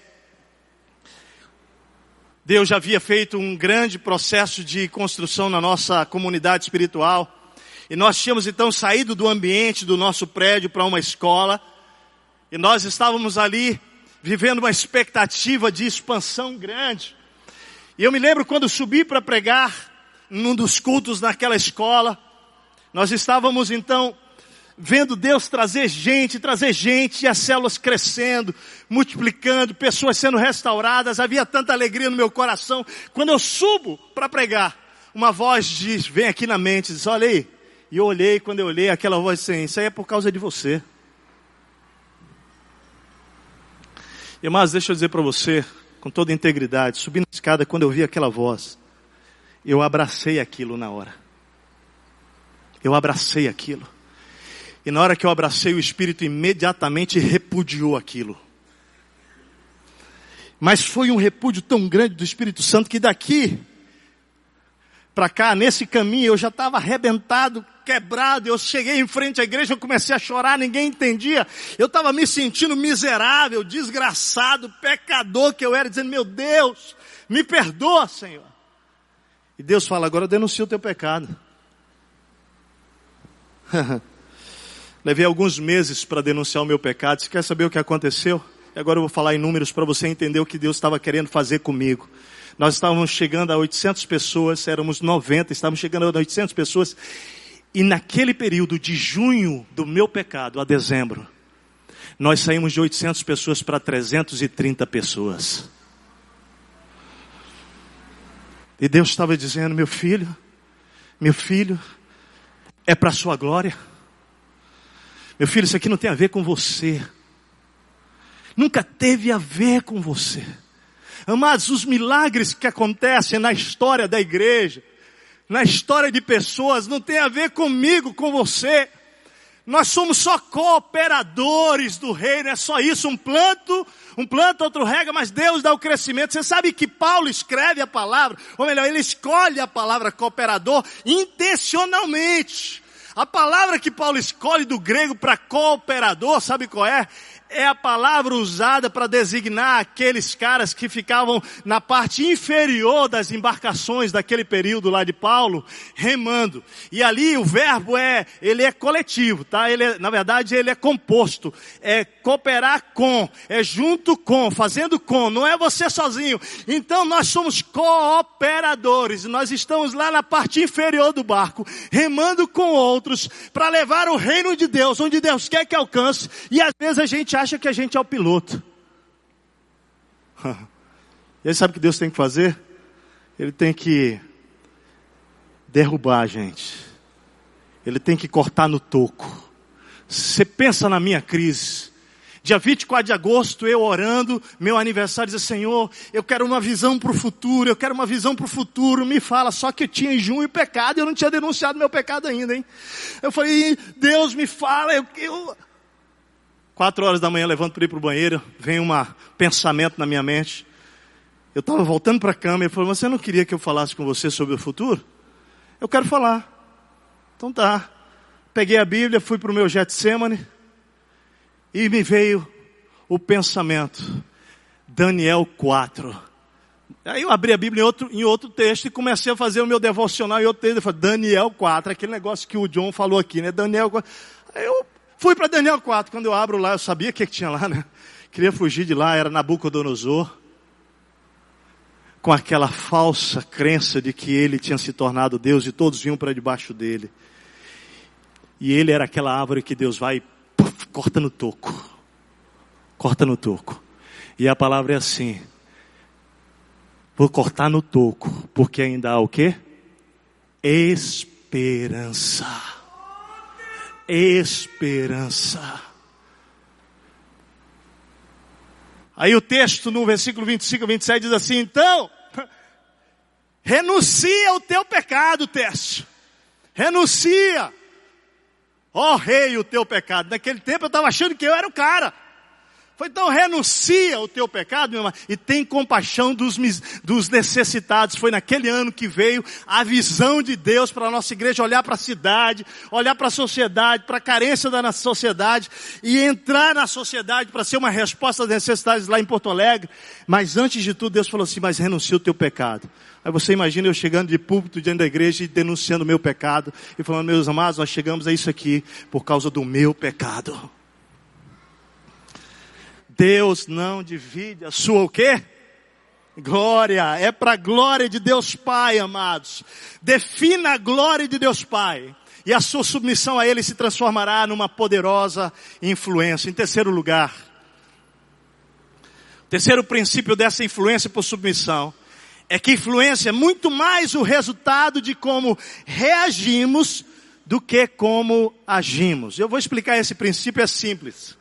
Deus já havia feito um grande processo de construção na nossa comunidade espiritual. E nós tínhamos então saído do ambiente do nosso prédio para uma escola. E nós estávamos ali vivendo uma expectativa de expansão grande. E eu me lembro quando subi para pregar num dos cultos naquela escola, nós estávamos então vendo Deus trazer gente, trazer gente, e as células crescendo, multiplicando, pessoas sendo restauradas, havia tanta alegria no meu coração. Quando eu subo para pregar, uma voz diz, vem aqui na mente, diz, olha aí. E eu olhei, quando eu olhei, aquela voz disse, isso aí é por causa de você. Irmãs, deixa eu dizer para você, com toda integridade, subindo a escada, quando eu vi aquela voz, eu abracei aquilo na hora. Eu abracei aquilo. E na hora que eu abracei, o Espírito imediatamente repudiou aquilo. Mas foi um repúdio tão grande do Espírito Santo que daqui para cá, nesse caminho, eu já estava arrebentado, quebrado. Eu cheguei em frente à igreja, eu comecei a chorar, ninguém entendia. Eu estava me sentindo miserável, desgraçado, pecador que eu era, dizendo: Meu Deus, me perdoa, Senhor. E Deus fala: Agora denuncia o teu pecado. Levei alguns meses para denunciar o meu pecado. Você quer saber o que aconteceu? E agora eu vou falar em números para você entender o que Deus estava querendo fazer comigo. Nós estávamos chegando a 800 pessoas, éramos 90, estávamos chegando a 800 pessoas. E naquele período de junho do meu pecado a dezembro, nós saímos de 800 pessoas para 330 pessoas. E Deus estava dizendo: meu filho, meu filho, é para a sua glória. Meu filho, isso aqui não tem a ver com você. Nunca teve a ver com você. Amados, os milagres que acontecem na história da igreja, na história de pessoas, não tem a ver comigo, com você. Nós somos só cooperadores do reino, é só isso, um planto, um planto, outro rega, mas Deus dá o crescimento. Você sabe que Paulo escreve a palavra, ou melhor, ele escolhe a palavra cooperador intencionalmente. A palavra que Paulo escolhe do grego para cooperador, sabe qual é? É a palavra usada para designar aqueles caras que ficavam na parte inferior das embarcações daquele período lá de Paulo, remando. E ali o verbo é, ele é coletivo, tá? Ele é, na verdade, ele é composto. É cooperar com, é junto com, fazendo com, não é você sozinho. Então nós somos cooperadores, nós estamos lá na parte inferior do barco, remando com outros para levar o reino de Deus, onde Deus quer que alcance, e às vezes a gente acha que a gente é o piloto. E aí sabe o que Deus tem que fazer? Ele tem que derrubar a gente. Ele tem que cortar no toco. Você pensa na minha crise. Dia 24 de agosto, eu orando, meu aniversário, diz Senhor, eu quero uma visão para o futuro, eu quero uma visão para o futuro, me fala, só que eu tinha em junho pecado, eu não tinha denunciado meu pecado ainda, hein? Eu falei, Deus me fala, eu, eu Quatro horas da manhã, levanto para ir para o banheiro, vem um pensamento na minha mente. Eu estava voltando para a cama e ele falou, você não queria que eu falasse com você sobre o futuro? Eu quero falar. Então tá. Peguei a Bíblia, fui para o meu Getsemane e me veio o pensamento. Daniel 4. Aí eu abri a Bíblia em outro, em outro texto e comecei a fazer o meu devocional em outro texto. Eu falei, Daniel 4, aquele negócio que o John falou aqui, né? Daniel 4. Aí eu Fui para Daniel 4, quando eu abro lá, eu sabia o que, que tinha lá, né? Queria fugir de lá, era Nabucodonosor. Com aquela falsa crença de que ele tinha se tornado Deus e todos vinham para debaixo dele. E ele era aquela árvore que Deus vai, puff, corta no toco. Corta no toco. E a palavra é assim: vou cortar no toco, porque ainda há o quê? Esperança esperança. Aí o texto no versículo 25 a 27 diz assim: então, renuncia o teu pecado, teste. Renuncia. Ó oh, rei, o teu pecado. Naquele tempo eu estava achando que eu era o cara. Foi então renuncia o teu pecado, meu irmão, e tem compaixão dos, dos necessitados. Foi naquele ano que veio a visão de Deus para a nossa igreja olhar para a cidade, olhar para a sociedade, para a carência da nossa sociedade e entrar na sociedade para ser uma resposta às necessidades lá em Porto Alegre. Mas antes de tudo, Deus falou assim: mas renuncia o teu pecado. Aí você imagina eu chegando de púlpito diante da igreja e denunciando o meu pecado e falando, meus amados, nós chegamos a isso aqui por causa do meu pecado. Deus não divide a sua o quê? Glória, é para a glória de Deus Pai, amados. Defina a glória de Deus Pai. E a sua submissão a Ele se transformará numa poderosa influência. Em terceiro lugar, o terceiro princípio dessa influência por submissão é que influência é muito mais o resultado de como reagimos do que como agimos. Eu vou explicar esse princípio, é simples.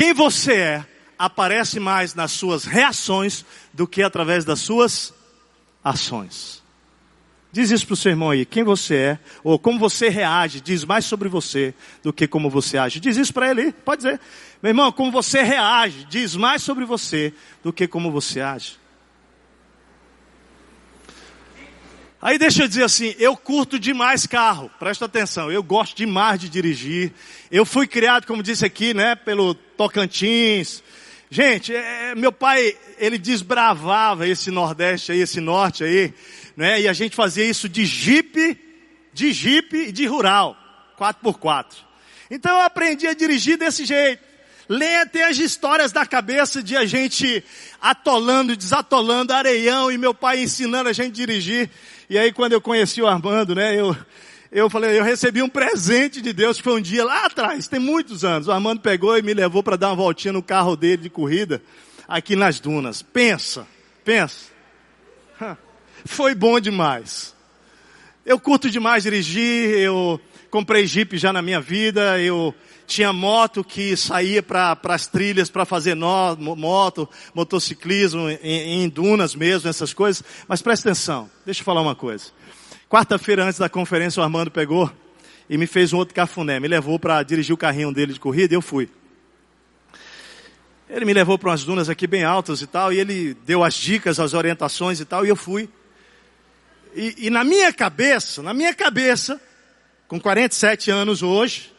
Quem você é aparece mais nas suas reações do que através das suas ações. Diz isso para o seu irmão aí, quem você é, ou como você reage, diz mais sobre você do que como você age. Diz isso para ele aí, pode dizer. Meu irmão, como você reage, diz mais sobre você do que como você age. Aí deixa eu dizer assim, eu curto demais carro, presta atenção, eu gosto demais de dirigir. Eu fui criado, como disse aqui, né, pelo Tocantins. Gente, é, meu pai, ele desbravava esse Nordeste aí, esse Norte aí, né, e a gente fazia isso de jipe, de jipe e de rural, 4x4. Então eu aprendi a dirigir desse jeito. Leia até as histórias da cabeça de a gente atolando, desatolando, areião, e meu pai ensinando a gente dirigir. E aí quando eu conheci o Armando, né, eu, eu falei, eu recebi um presente de Deus, que foi um dia lá atrás, tem muitos anos. O Armando pegou e me levou para dar uma voltinha no carro dele de corrida, aqui nas dunas. Pensa, pensa. Foi bom demais. Eu curto demais dirigir, eu comprei Jeep já na minha vida, eu tinha moto que saía para as trilhas para fazer moto, motociclismo, em, em, dunas mesmo, essas coisas. Mas presta atenção, deixa eu falar uma coisa. Quarta-feira antes da conferência o Armando pegou e me fez um outro cafuné, me levou para dirigir o carrinho dele de corrida e eu fui. Ele me levou para umas dunas aqui bem altas e tal, e ele deu as dicas, as orientações e tal, e eu fui. E, e na minha cabeça, na minha cabeça, com 47 anos hoje,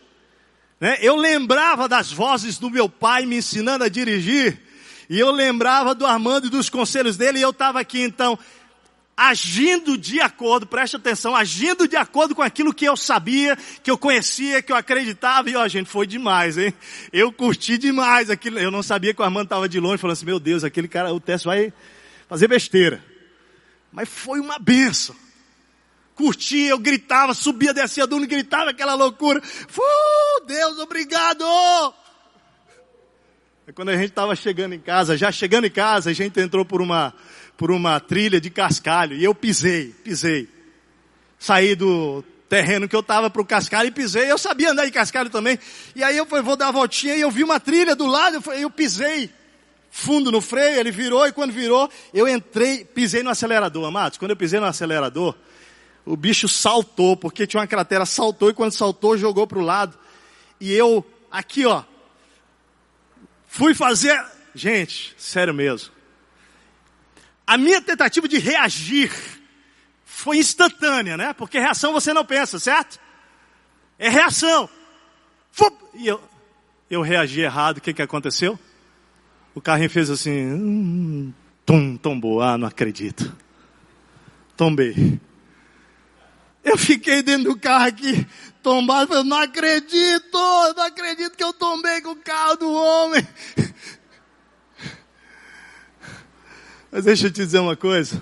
né? Eu lembrava das vozes do meu pai me ensinando a dirigir, e eu lembrava do Armando e dos conselhos dele, e eu estava aqui então, agindo de acordo, preste atenção, agindo de acordo com aquilo que eu sabia, que eu conhecia, que eu acreditava, e ó, gente, foi demais, hein? Eu curti demais aquilo, eu não sabia que o Armando estava de longe, falando assim, meu Deus, aquele cara, o teste vai fazer besteira. Mas foi uma benção curtia, eu gritava, subia, descia do gritava aquela loucura. Uh, Deus, obrigado! E quando a gente estava chegando em casa, já chegando em casa, a gente entrou por uma, por uma trilha de cascalho e eu pisei, pisei. Saí do terreno que eu estava para o cascalho e pisei. Eu sabia andar de cascalho também. E aí eu falei, vou dar uma voltinha e eu vi uma trilha do lado, eu, eu pisei fundo no freio, ele virou e quando virou, eu entrei, pisei no acelerador, amados. Quando eu pisei no acelerador, o bicho saltou, porque tinha uma cratera, saltou e quando saltou jogou para o lado. E eu, aqui ó, fui fazer, gente, sério mesmo. A minha tentativa de reagir foi instantânea, né? Porque reação você não pensa, certo? É reação. E eu, eu reagi errado, o que que aconteceu? O carrinho fez assim, hum, tum, tombou, ah, não acredito. Tombei. Eu fiquei dentro do carro aqui, tombado, falei, não acredito, não acredito que eu tombei com o carro do homem. Mas deixa eu te dizer uma coisa.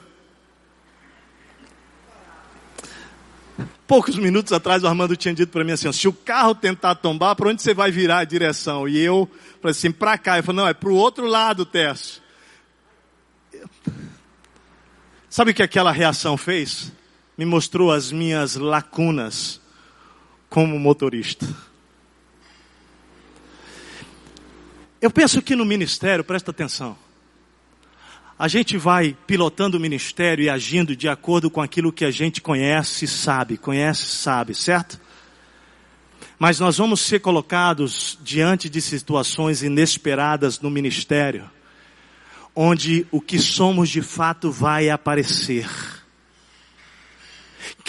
Poucos minutos atrás o Armando tinha dito para mim assim, se o carro tentar tombar, para onde você vai virar a direção? E eu falei assim, para cá. Ele falou, não, é para o outro lado, Tércio. Sabe o que aquela reação fez? Me mostrou as minhas lacunas como motorista. Eu penso que no ministério, presta atenção, a gente vai pilotando o ministério e agindo de acordo com aquilo que a gente conhece e sabe, conhece e sabe, certo? Mas nós vamos ser colocados diante de situações inesperadas no ministério, onde o que somos de fato vai aparecer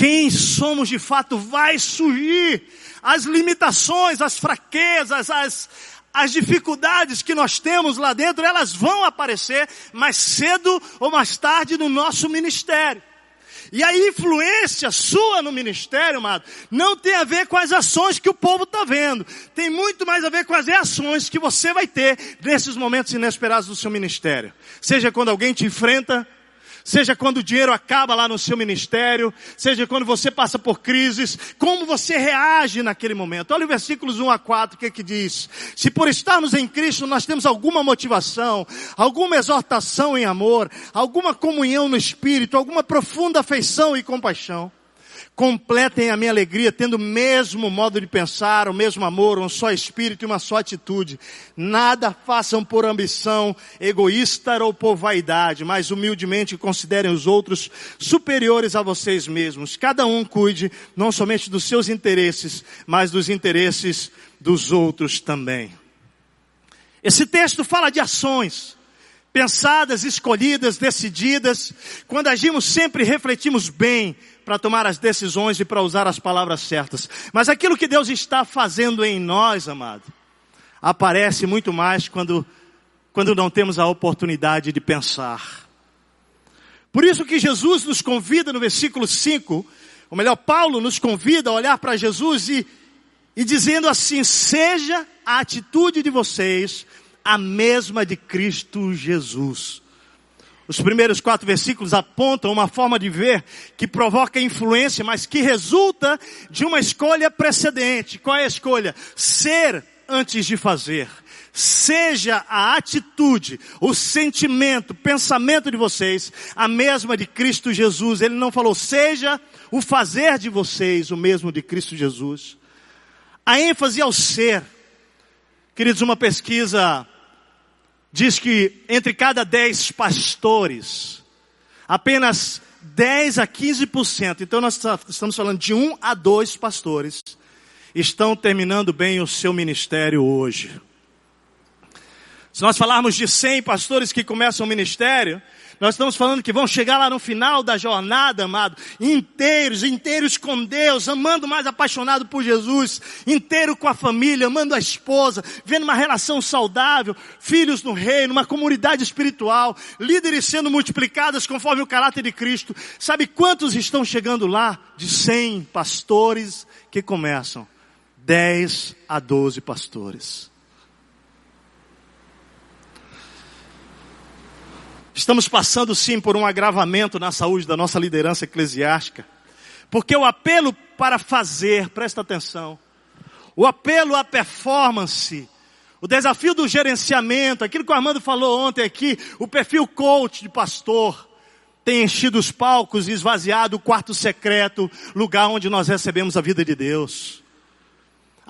quem somos de fato vai surgir. As limitações, as fraquezas, as, as dificuldades que nós temos lá dentro, elas vão aparecer mais cedo ou mais tarde no nosso ministério. E a influência sua no ministério, amado, não tem a ver com as ações que o povo está vendo. Tem muito mais a ver com as reações que você vai ter nesses momentos inesperados do seu ministério. Seja quando alguém te enfrenta, seja quando o dinheiro acaba lá no seu ministério, seja quando você passa por crises, como você reage naquele momento. Olha o versículos 1 a 4, o que é que diz? Se por estarmos em Cristo nós temos alguma motivação, alguma exortação em amor, alguma comunhão no Espírito, alguma profunda afeição e compaixão, completem a minha alegria, tendo o mesmo modo de pensar, o mesmo amor, um só espírito e uma só atitude. Nada façam por ambição egoísta ou por vaidade, mas humildemente considerem os outros superiores a vocês mesmos. Cada um cuide não somente dos seus interesses, mas dos interesses dos outros também. Esse texto fala de ações pensadas, escolhidas, decididas. Quando agimos, sempre refletimos bem para tomar as decisões e para usar as palavras certas. Mas aquilo que Deus está fazendo em nós, amado, aparece muito mais quando, quando não temos a oportunidade de pensar. Por isso que Jesus nos convida no versículo 5, ou melhor, Paulo nos convida a olhar para Jesus e, e dizendo assim: seja a atitude de vocês a mesma de Cristo Jesus. Os primeiros quatro versículos apontam uma forma de ver que provoca influência, mas que resulta de uma escolha precedente. Qual é a escolha? Ser antes de fazer. Seja a atitude, o sentimento, o pensamento de vocês a mesma de Cristo Jesus. Ele não falou, seja o fazer de vocês o mesmo de Cristo Jesus. A ênfase ao ser. Queridos, uma pesquisa diz que entre cada dez pastores, apenas 10 a 15%, então nós estamos falando de um a dois pastores, estão terminando bem o seu ministério hoje. Se nós falarmos de 100 pastores que começam o ministério, nós estamos falando que vão chegar lá no final da jornada, amado, inteiros, inteiros com Deus, amando mais apaixonado por Jesus, inteiro com a família, amando a esposa, vendo uma relação saudável, filhos no reino, uma comunidade espiritual, líderes sendo multiplicadas conforme o caráter de Cristo. Sabe quantos estão chegando lá? De 100 pastores que começam. 10 a 12 pastores. Estamos passando sim por um agravamento na saúde da nossa liderança eclesiástica. Porque o apelo para fazer, presta atenção, o apelo à performance, o desafio do gerenciamento, aquilo que o Armando falou ontem aqui, o perfil coach de pastor, tem enchido os palcos e esvaziado o quarto secreto, lugar onde nós recebemos a vida de Deus.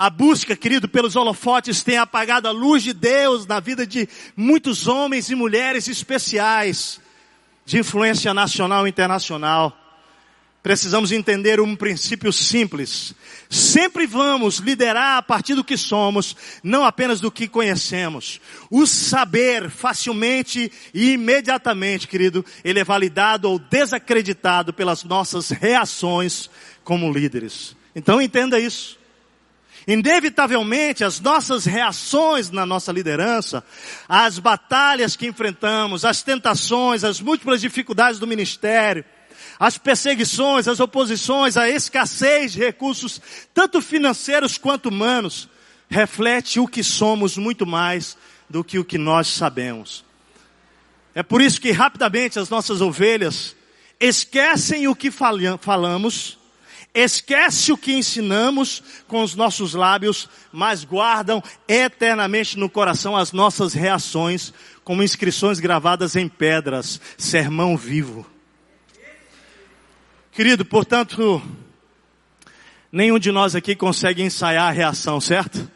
A busca, querido, pelos holofotes tem apagado a luz de Deus na vida de muitos homens e mulheres especiais, de influência nacional e internacional. Precisamos entender um princípio simples. Sempre vamos liderar a partir do que somos, não apenas do que conhecemos. O saber facilmente e imediatamente, querido, ele é validado ou desacreditado pelas nossas reações como líderes. Então entenda isso. Inevitavelmente, as nossas reações na nossa liderança, as batalhas que enfrentamos, as tentações, as múltiplas dificuldades do ministério, as perseguições, as oposições, a escassez de recursos, tanto financeiros quanto humanos, reflete o que somos muito mais do que o que nós sabemos. É por isso que rapidamente as nossas ovelhas esquecem o que falamos Esquece o que ensinamos com os nossos lábios, mas guardam eternamente no coração as nossas reações, como inscrições gravadas em pedras, sermão vivo. Querido, portanto, nenhum de nós aqui consegue ensaiar a reação, certo?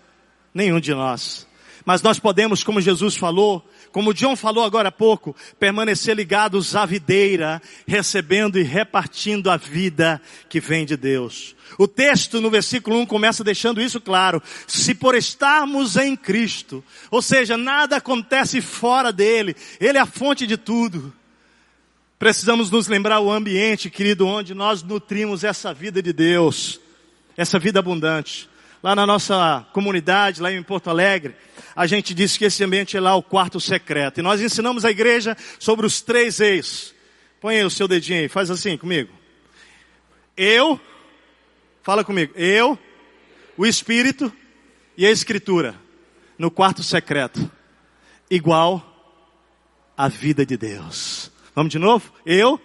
Nenhum de nós. Mas nós podemos, como Jesus falou, como o John falou agora há pouco, permanecer ligados à videira, recebendo e repartindo a vida que vem de Deus. O texto no versículo 1 começa deixando isso claro. Se por estarmos em Cristo, ou seja, nada acontece fora dele, ele é a fonte de tudo. Precisamos nos lembrar o ambiente, querido, onde nós nutrimos essa vida de Deus, essa vida abundante lá na nossa comunidade, lá em Porto Alegre, a gente disse que esse ambiente é lá o quarto secreto. E nós ensinamos a igreja sobre os três eis. Põe aí o seu dedinho aí, faz assim comigo. Eu, fala comigo, eu, o Espírito e a Escritura, no quarto secreto, igual a vida de Deus. Vamos de novo? Eu,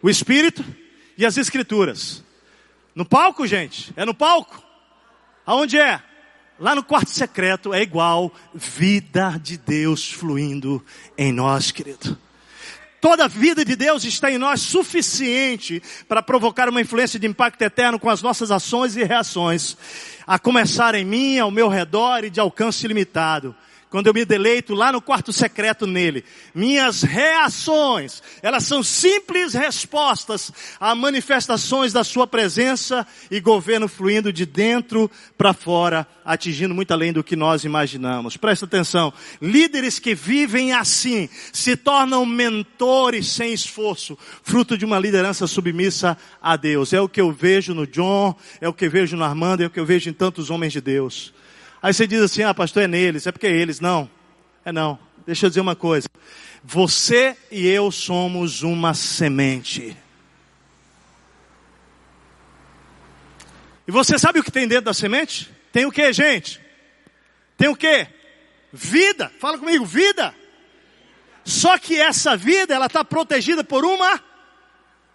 o Espírito e as Escrituras. No palco, gente? É no palco? Aonde é? Lá no quarto secreto é igual vida de Deus fluindo em nós, querido. Toda a vida de Deus está em nós suficiente para provocar uma influência de impacto eterno com as nossas ações e reações, a começar em mim, ao meu redor e de alcance limitado quando eu me deleito lá no quarto secreto nele. Minhas reações, elas são simples respostas a manifestações da sua presença e governo fluindo de dentro para fora, atingindo muito além do que nós imaginamos. Presta atenção. Líderes que vivem assim se tornam mentores sem esforço, fruto de uma liderança submissa a Deus. É o que eu vejo no John, é o que eu vejo no Armando, é o que eu vejo em tantos homens de Deus. Aí você diz assim, ah pastor, é neles, é porque é eles. Não, é não. Deixa eu dizer uma coisa. Você e eu somos uma semente. E você sabe o que tem dentro da semente? Tem o que, gente? Tem o que? Vida. Fala comigo, vida. Só que essa vida, ela está protegida por uma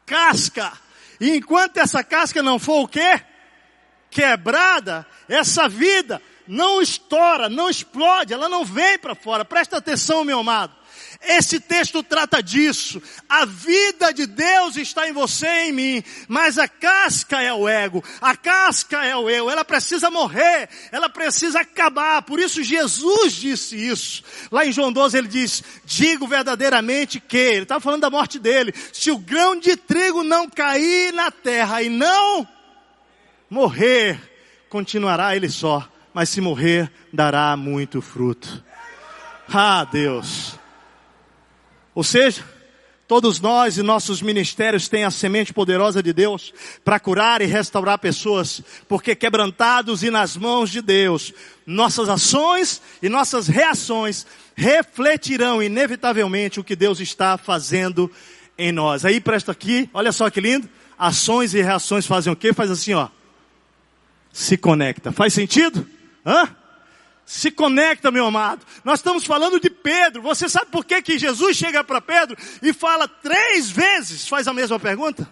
casca. E enquanto essa casca não for o quê? Quebrada, essa vida não estoura, não explode, ela não vem para fora. Presta atenção, meu amado. Esse texto trata disso. A vida de Deus está em você e em mim, mas a casca é o ego, a casca é o eu. Ela precisa morrer, ela precisa acabar. Por isso Jesus disse isso. Lá em João 12 ele diz: Digo verdadeiramente que, ele estava falando da morte dele, se o grão de trigo não cair na terra e não morrer, continuará ele só mas se morrer, dará muito fruto. Ah, Deus. Ou seja, todos nós e nossos ministérios têm a semente poderosa de Deus para curar e restaurar pessoas, porque quebrantados e nas mãos de Deus, nossas ações e nossas reações refletirão inevitavelmente o que Deus está fazendo em nós. Aí presta aqui, olha só que lindo. Ações e reações fazem o quê? Faz assim, ó. Se conecta. Faz sentido? Hã? Se conecta, meu amado. Nós estamos falando de Pedro. Você sabe por que, que Jesus chega para Pedro e fala três vezes, faz a mesma pergunta?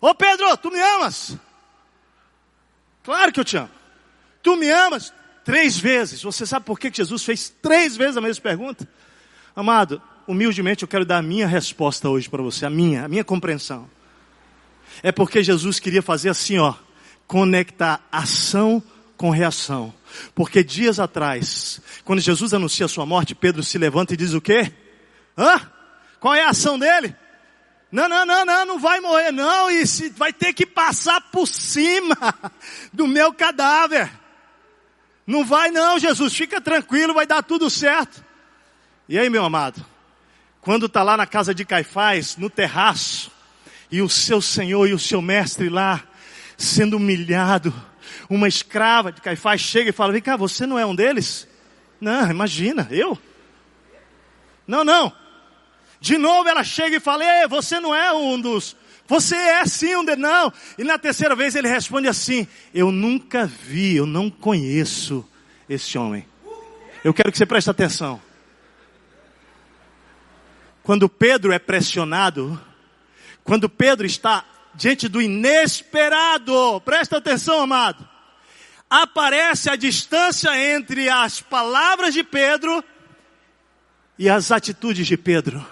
Ô Pedro, tu me amas? Claro que eu te amo. Tu me amas? Três vezes. Você sabe por que, que Jesus fez três vezes a mesma pergunta? Amado, humildemente eu quero dar a minha resposta hoje para você, a minha, a minha compreensão. É porque Jesus queria fazer assim, ó, conectar ação com reação. Porque dias atrás, quando Jesus anuncia a sua morte, Pedro se levanta e diz o quê? Hã? Qual é a ação dele? Não, não, não, não, não vai morrer não, e se, vai ter que passar por cima do meu cadáver. Não vai não, Jesus, fica tranquilo, vai dar tudo certo. E aí, meu amado, quando está lá na casa de Caifás, no terraço, e o seu Senhor e o seu mestre lá, sendo humilhado, uma escrava de Caifás chega e fala: Vem cá, você não é um deles? Não, imagina, eu? Não, não. De novo ela chega e fala: Ei, você não é um dos. Você é sim um deles. Não. E na terceira vez ele responde assim: Eu nunca vi, eu não conheço esse homem. Eu quero que você preste atenção. Quando Pedro é pressionado, quando Pedro está diante do inesperado. Presta atenção, amado. Aparece a distância entre as palavras de Pedro e as atitudes de Pedro.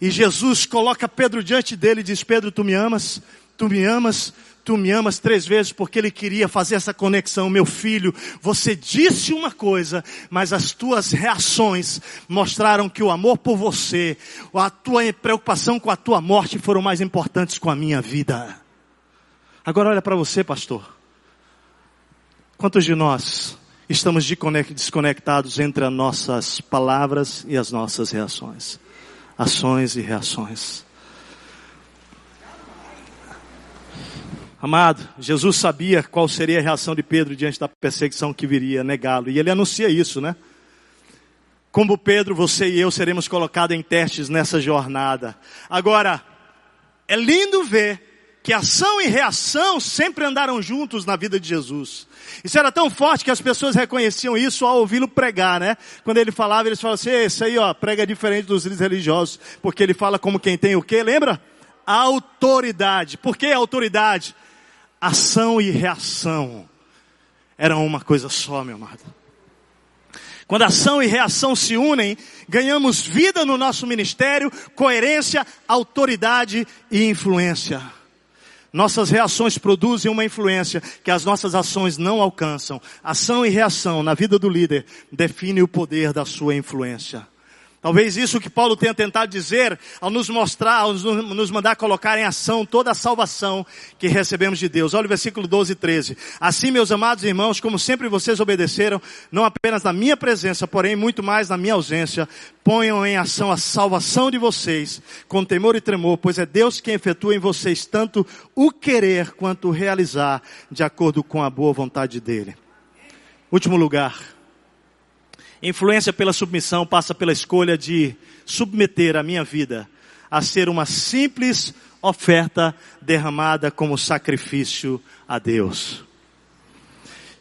E Jesus coloca Pedro diante dele e diz: Pedro, tu me amas? Tu me amas? tu me amas três vezes porque ele queria fazer essa conexão. Meu filho, você disse uma coisa, mas as tuas reações mostraram que o amor por você, a tua preocupação com a tua morte foram mais importantes com a minha vida. Agora olha para você, pastor. Quantos de nós estamos desconectados entre as nossas palavras e as nossas reações? Ações e reações. Amado, Jesus sabia qual seria a reação de Pedro diante da perseguição que viria negá-lo. E ele anuncia isso, né? Como Pedro, você e eu seremos colocados em testes nessa jornada. Agora, é lindo ver que ação e reação sempre andaram juntos na vida de Jesus. Isso era tão forte que as pessoas reconheciam isso ao ouvi-lo pregar, né? Quando ele falava, eles falavam assim, esse aí, ó, prega diferente dos líderes religiosos, porque ele fala como quem tem o quê? Lembra? Autoridade. Por que autoridade? ação e reação eram uma coisa só, meu amado. Quando ação e reação se unem, ganhamos vida no nosso ministério, coerência, autoridade e influência. Nossas reações produzem uma influência que as nossas ações não alcançam. Ação e reação na vida do líder define o poder da sua influência. Talvez isso que Paulo tenha tentado dizer ao nos mostrar, ao nos mandar colocar em ação toda a salvação que recebemos de Deus. Olha o versículo 12 e 13. Assim, meus amados irmãos, como sempre vocês obedeceram, não apenas na minha presença, porém muito mais na minha ausência, ponham em ação a salvação de vocês com temor e tremor, pois é Deus quem efetua em vocês tanto o querer quanto o realizar de acordo com a boa vontade dele. Último lugar. Influência pela submissão passa pela escolha de submeter a minha vida a ser uma simples oferta derramada como sacrifício a Deus.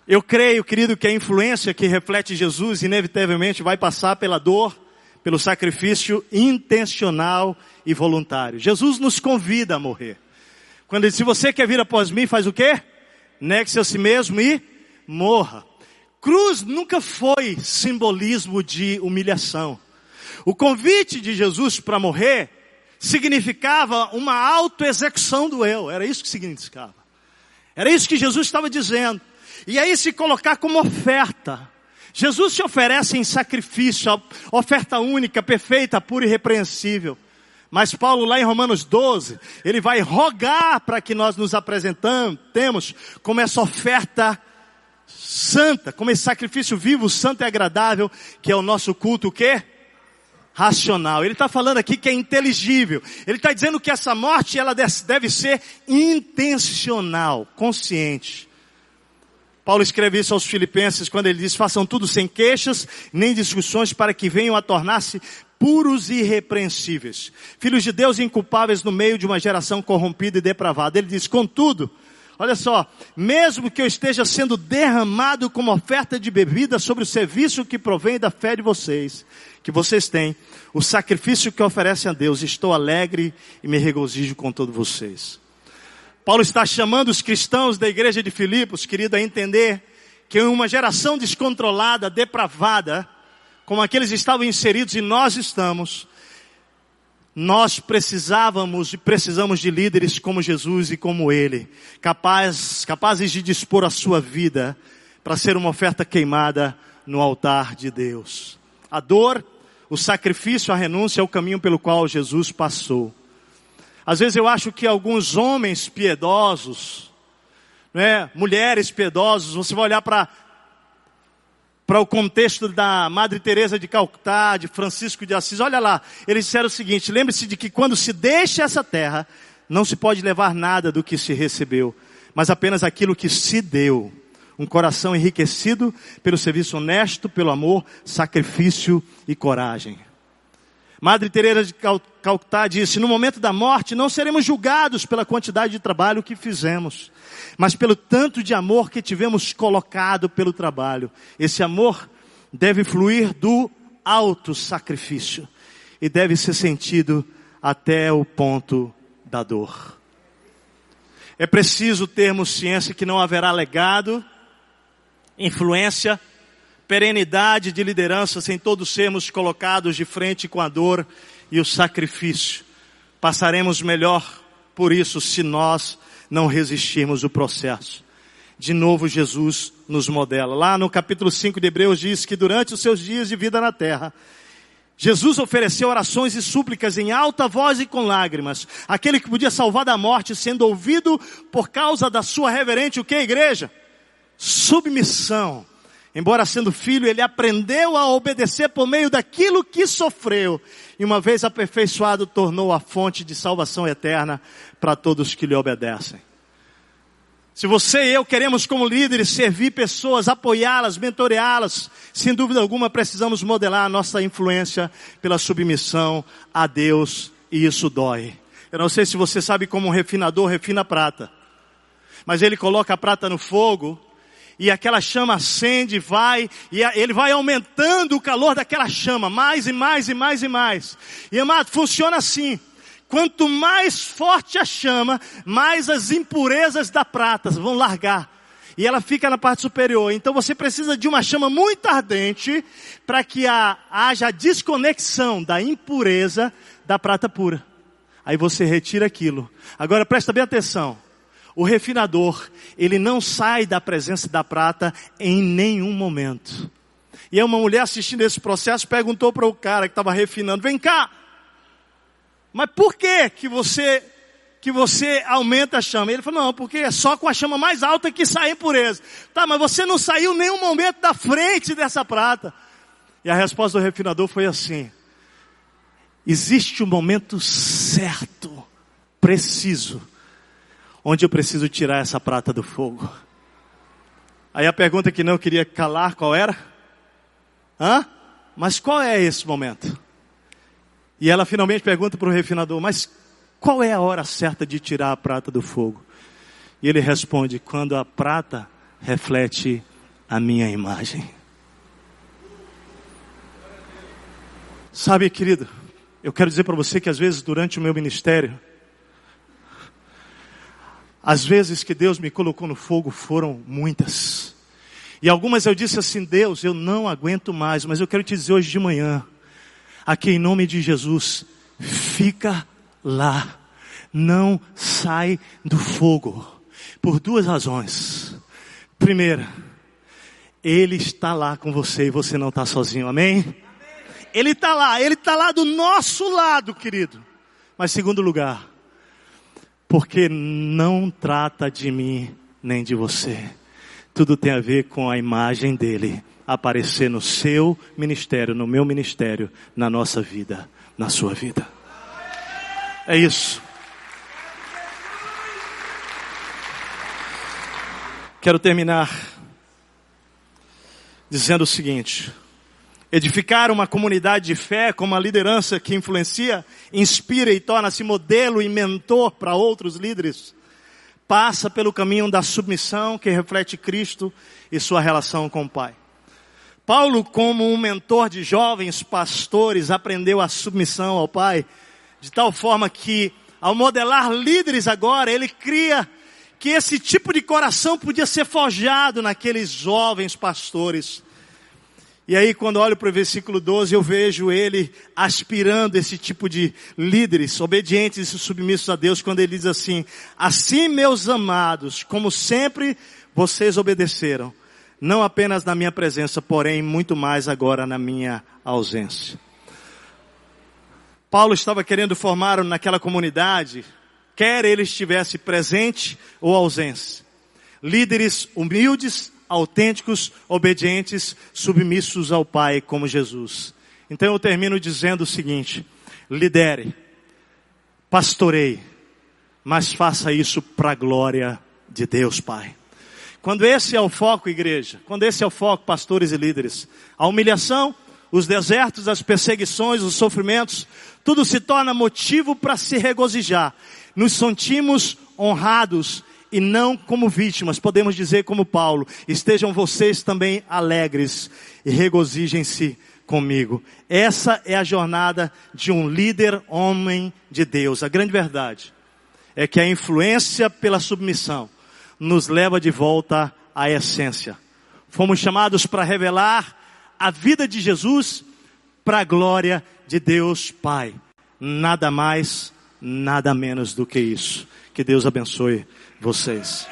Eu creio, querido, que a influência que reflete Jesus inevitavelmente vai passar pela dor, pelo sacrifício intencional e voluntário. Jesus nos convida a morrer. Quando ele diz, se você quer vir após mim, faz o quê? Negue-se a si mesmo e morra. Cruz nunca foi simbolismo de humilhação. O convite de Jesus para morrer significava uma autoexecução do eu. Era isso que significava. Era isso que Jesus estava dizendo. E aí se colocar como oferta. Jesus se oferece em sacrifício, oferta única, perfeita, pura e repreensível. Mas Paulo lá em Romanos 12, ele vai rogar para que nós nos apresentamos, temos como essa oferta santa, como esse sacrifício vivo, santo e agradável, que é o nosso culto, o quê? Racional. Ele está falando aqui que é inteligível. Ele está dizendo que essa morte, ela deve ser intencional, consciente. Paulo escreve isso aos filipenses quando ele diz, façam tudo sem queixas, nem discussões, para que venham a tornar-se puros e irrepreensíveis. Filhos de Deus inculpáveis no meio de uma geração corrompida e depravada. Ele diz, contudo, Olha só, mesmo que eu esteja sendo derramado como oferta de bebida sobre o serviço que provém da fé de vocês, que vocês têm, o sacrifício que oferecem a Deus, estou alegre e me regozijo com todos vocês. Paulo está chamando os cristãos da igreja de Filipos, querido, a entender que em uma geração descontrolada, depravada, como aqueles estavam inseridos e nós estamos, nós precisávamos e precisamos de líderes como Jesus e como Ele, capaz, capazes de dispor a sua vida para ser uma oferta queimada no altar de Deus. A dor, o sacrifício, a renúncia é o caminho pelo qual Jesus passou. Às vezes eu acho que alguns homens piedosos, né, mulheres piedosas, você vai olhar para para o contexto da Madre Teresa de Calcutá, de Francisco de Assis. Olha lá, eles disseram o seguinte: lembre-se de que quando se deixa essa terra, não se pode levar nada do que se recebeu, mas apenas aquilo que se deu. Um coração enriquecido pelo serviço honesto, pelo amor, sacrifício e coragem. Madre Teresa de Calcutá disse: no momento da morte não seremos julgados pela quantidade de trabalho que fizemos, mas pelo tanto de amor que tivemos colocado pelo trabalho. Esse amor deve fluir do alto sacrifício e deve ser sentido até o ponto da dor. É preciso termos ciência que não haverá legado, influência perenidade de liderança sem todos sermos colocados de frente com a dor e o sacrifício. Passaremos melhor por isso se nós não resistirmos o processo. De novo Jesus nos modela. Lá no capítulo 5 de Hebreus diz que durante os seus dias de vida na terra, Jesus ofereceu orações e súplicas em alta voz e com lágrimas. Aquele que podia salvar da morte, sendo ouvido por causa da sua reverente, o que igreja? Submissão Embora sendo filho, ele aprendeu a obedecer por meio daquilo que sofreu. E uma vez aperfeiçoado, tornou a fonte de salvação eterna para todos que lhe obedecem. Se você e eu queremos como líderes servir pessoas, apoiá-las, mentoreá-las, sem dúvida alguma precisamos modelar a nossa influência pela submissão a Deus e isso dói. Eu não sei se você sabe como um refinador refina prata, mas ele coloca a prata no fogo e aquela chama acende, vai, e ele vai aumentando o calor daquela chama, mais e mais e mais e mais. E amado, funciona assim. Quanto mais forte a chama, mais as impurezas da prata vão largar. e ela fica na parte superior. Então você precisa de uma chama muito ardente para que a, haja a desconexão da impureza da prata pura. Aí você retira aquilo. Agora presta bem atenção. O refinador, ele não sai da presença da prata em nenhum momento. E uma mulher assistindo esse processo perguntou para o cara que estava refinando: "Vem cá, mas por que que você que você aumenta a chama. Ele falou, não, porque é só com a chama mais alta que sai a impureza. Tá, mas você não saiu nenhum momento da frente dessa prata. E a resposta do refinador foi assim: existe um momento certo, preciso, onde eu preciso tirar essa prata do fogo. Aí a pergunta que não queria calar, qual era? Hã? Mas qual é esse momento? E ela finalmente pergunta para o refinador, mas qual é a hora certa de tirar a prata do fogo? E ele responde: quando a prata reflete a minha imagem. Sabe, querido, eu quero dizer para você que às vezes durante o meu ministério, as vezes que Deus me colocou no fogo foram muitas. E algumas eu disse assim: Deus, eu não aguento mais, mas eu quero te dizer hoje de manhã, aqui em nome de Jesus, fica lá. Não sai do fogo. Por duas razões. Primeira, Ele está lá com você e você não está sozinho. Amém? Ele está lá, Ele está lá do nosso lado, querido. Mas segundo lugar, porque não trata de mim nem de você. Tudo tem a ver com a imagem dele aparecer no seu ministério, no meu ministério, na nossa vida, na sua vida. É isso. Quero terminar dizendo o seguinte: edificar uma comunidade de fé com uma liderança que influencia, inspira e torna-se modelo e mentor para outros líderes, passa pelo caminho da submissão que reflete Cristo e sua relação com o Pai. Paulo, como um mentor de jovens pastores, aprendeu a submissão ao Pai de tal forma que, ao modelar líderes agora, ele cria que esse tipo de coração podia ser forjado naqueles jovens pastores. E aí, quando olho para o versículo 12, eu vejo ele aspirando esse tipo de líderes, obedientes e submissos a Deus, quando ele diz assim: Assim, meus amados, como sempre vocês obedeceram, não apenas na minha presença, porém muito mais agora na minha ausência. Paulo estava querendo formar naquela comunidade, quer ele estivesse presente ou ausente, líderes humildes, autênticos, obedientes, submissos ao Pai como Jesus. Então eu termino dizendo o seguinte: lidere, pastoreie, mas faça isso para a glória de Deus Pai. Quando esse é o foco, igreja, quando esse é o foco, pastores e líderes, a humilhação, os desertos, as perseguições, os sofrimentos, tudo se torna motivo para se regozijar. Nos sentimos honrados e não como vítimas, podemos dizer como Paulo, estejam vocês também alegres e regozijem-se comigo. Essa é a jornada de um líder homem de Deus. A grande verdade é que a influência pela submissão nos leva de volta à essência. Fomos chamados para revelar a vida de Jesus para a glória de Deus Pai. Nada mais, nada menos do que isso. Que Deus abençoe vocês.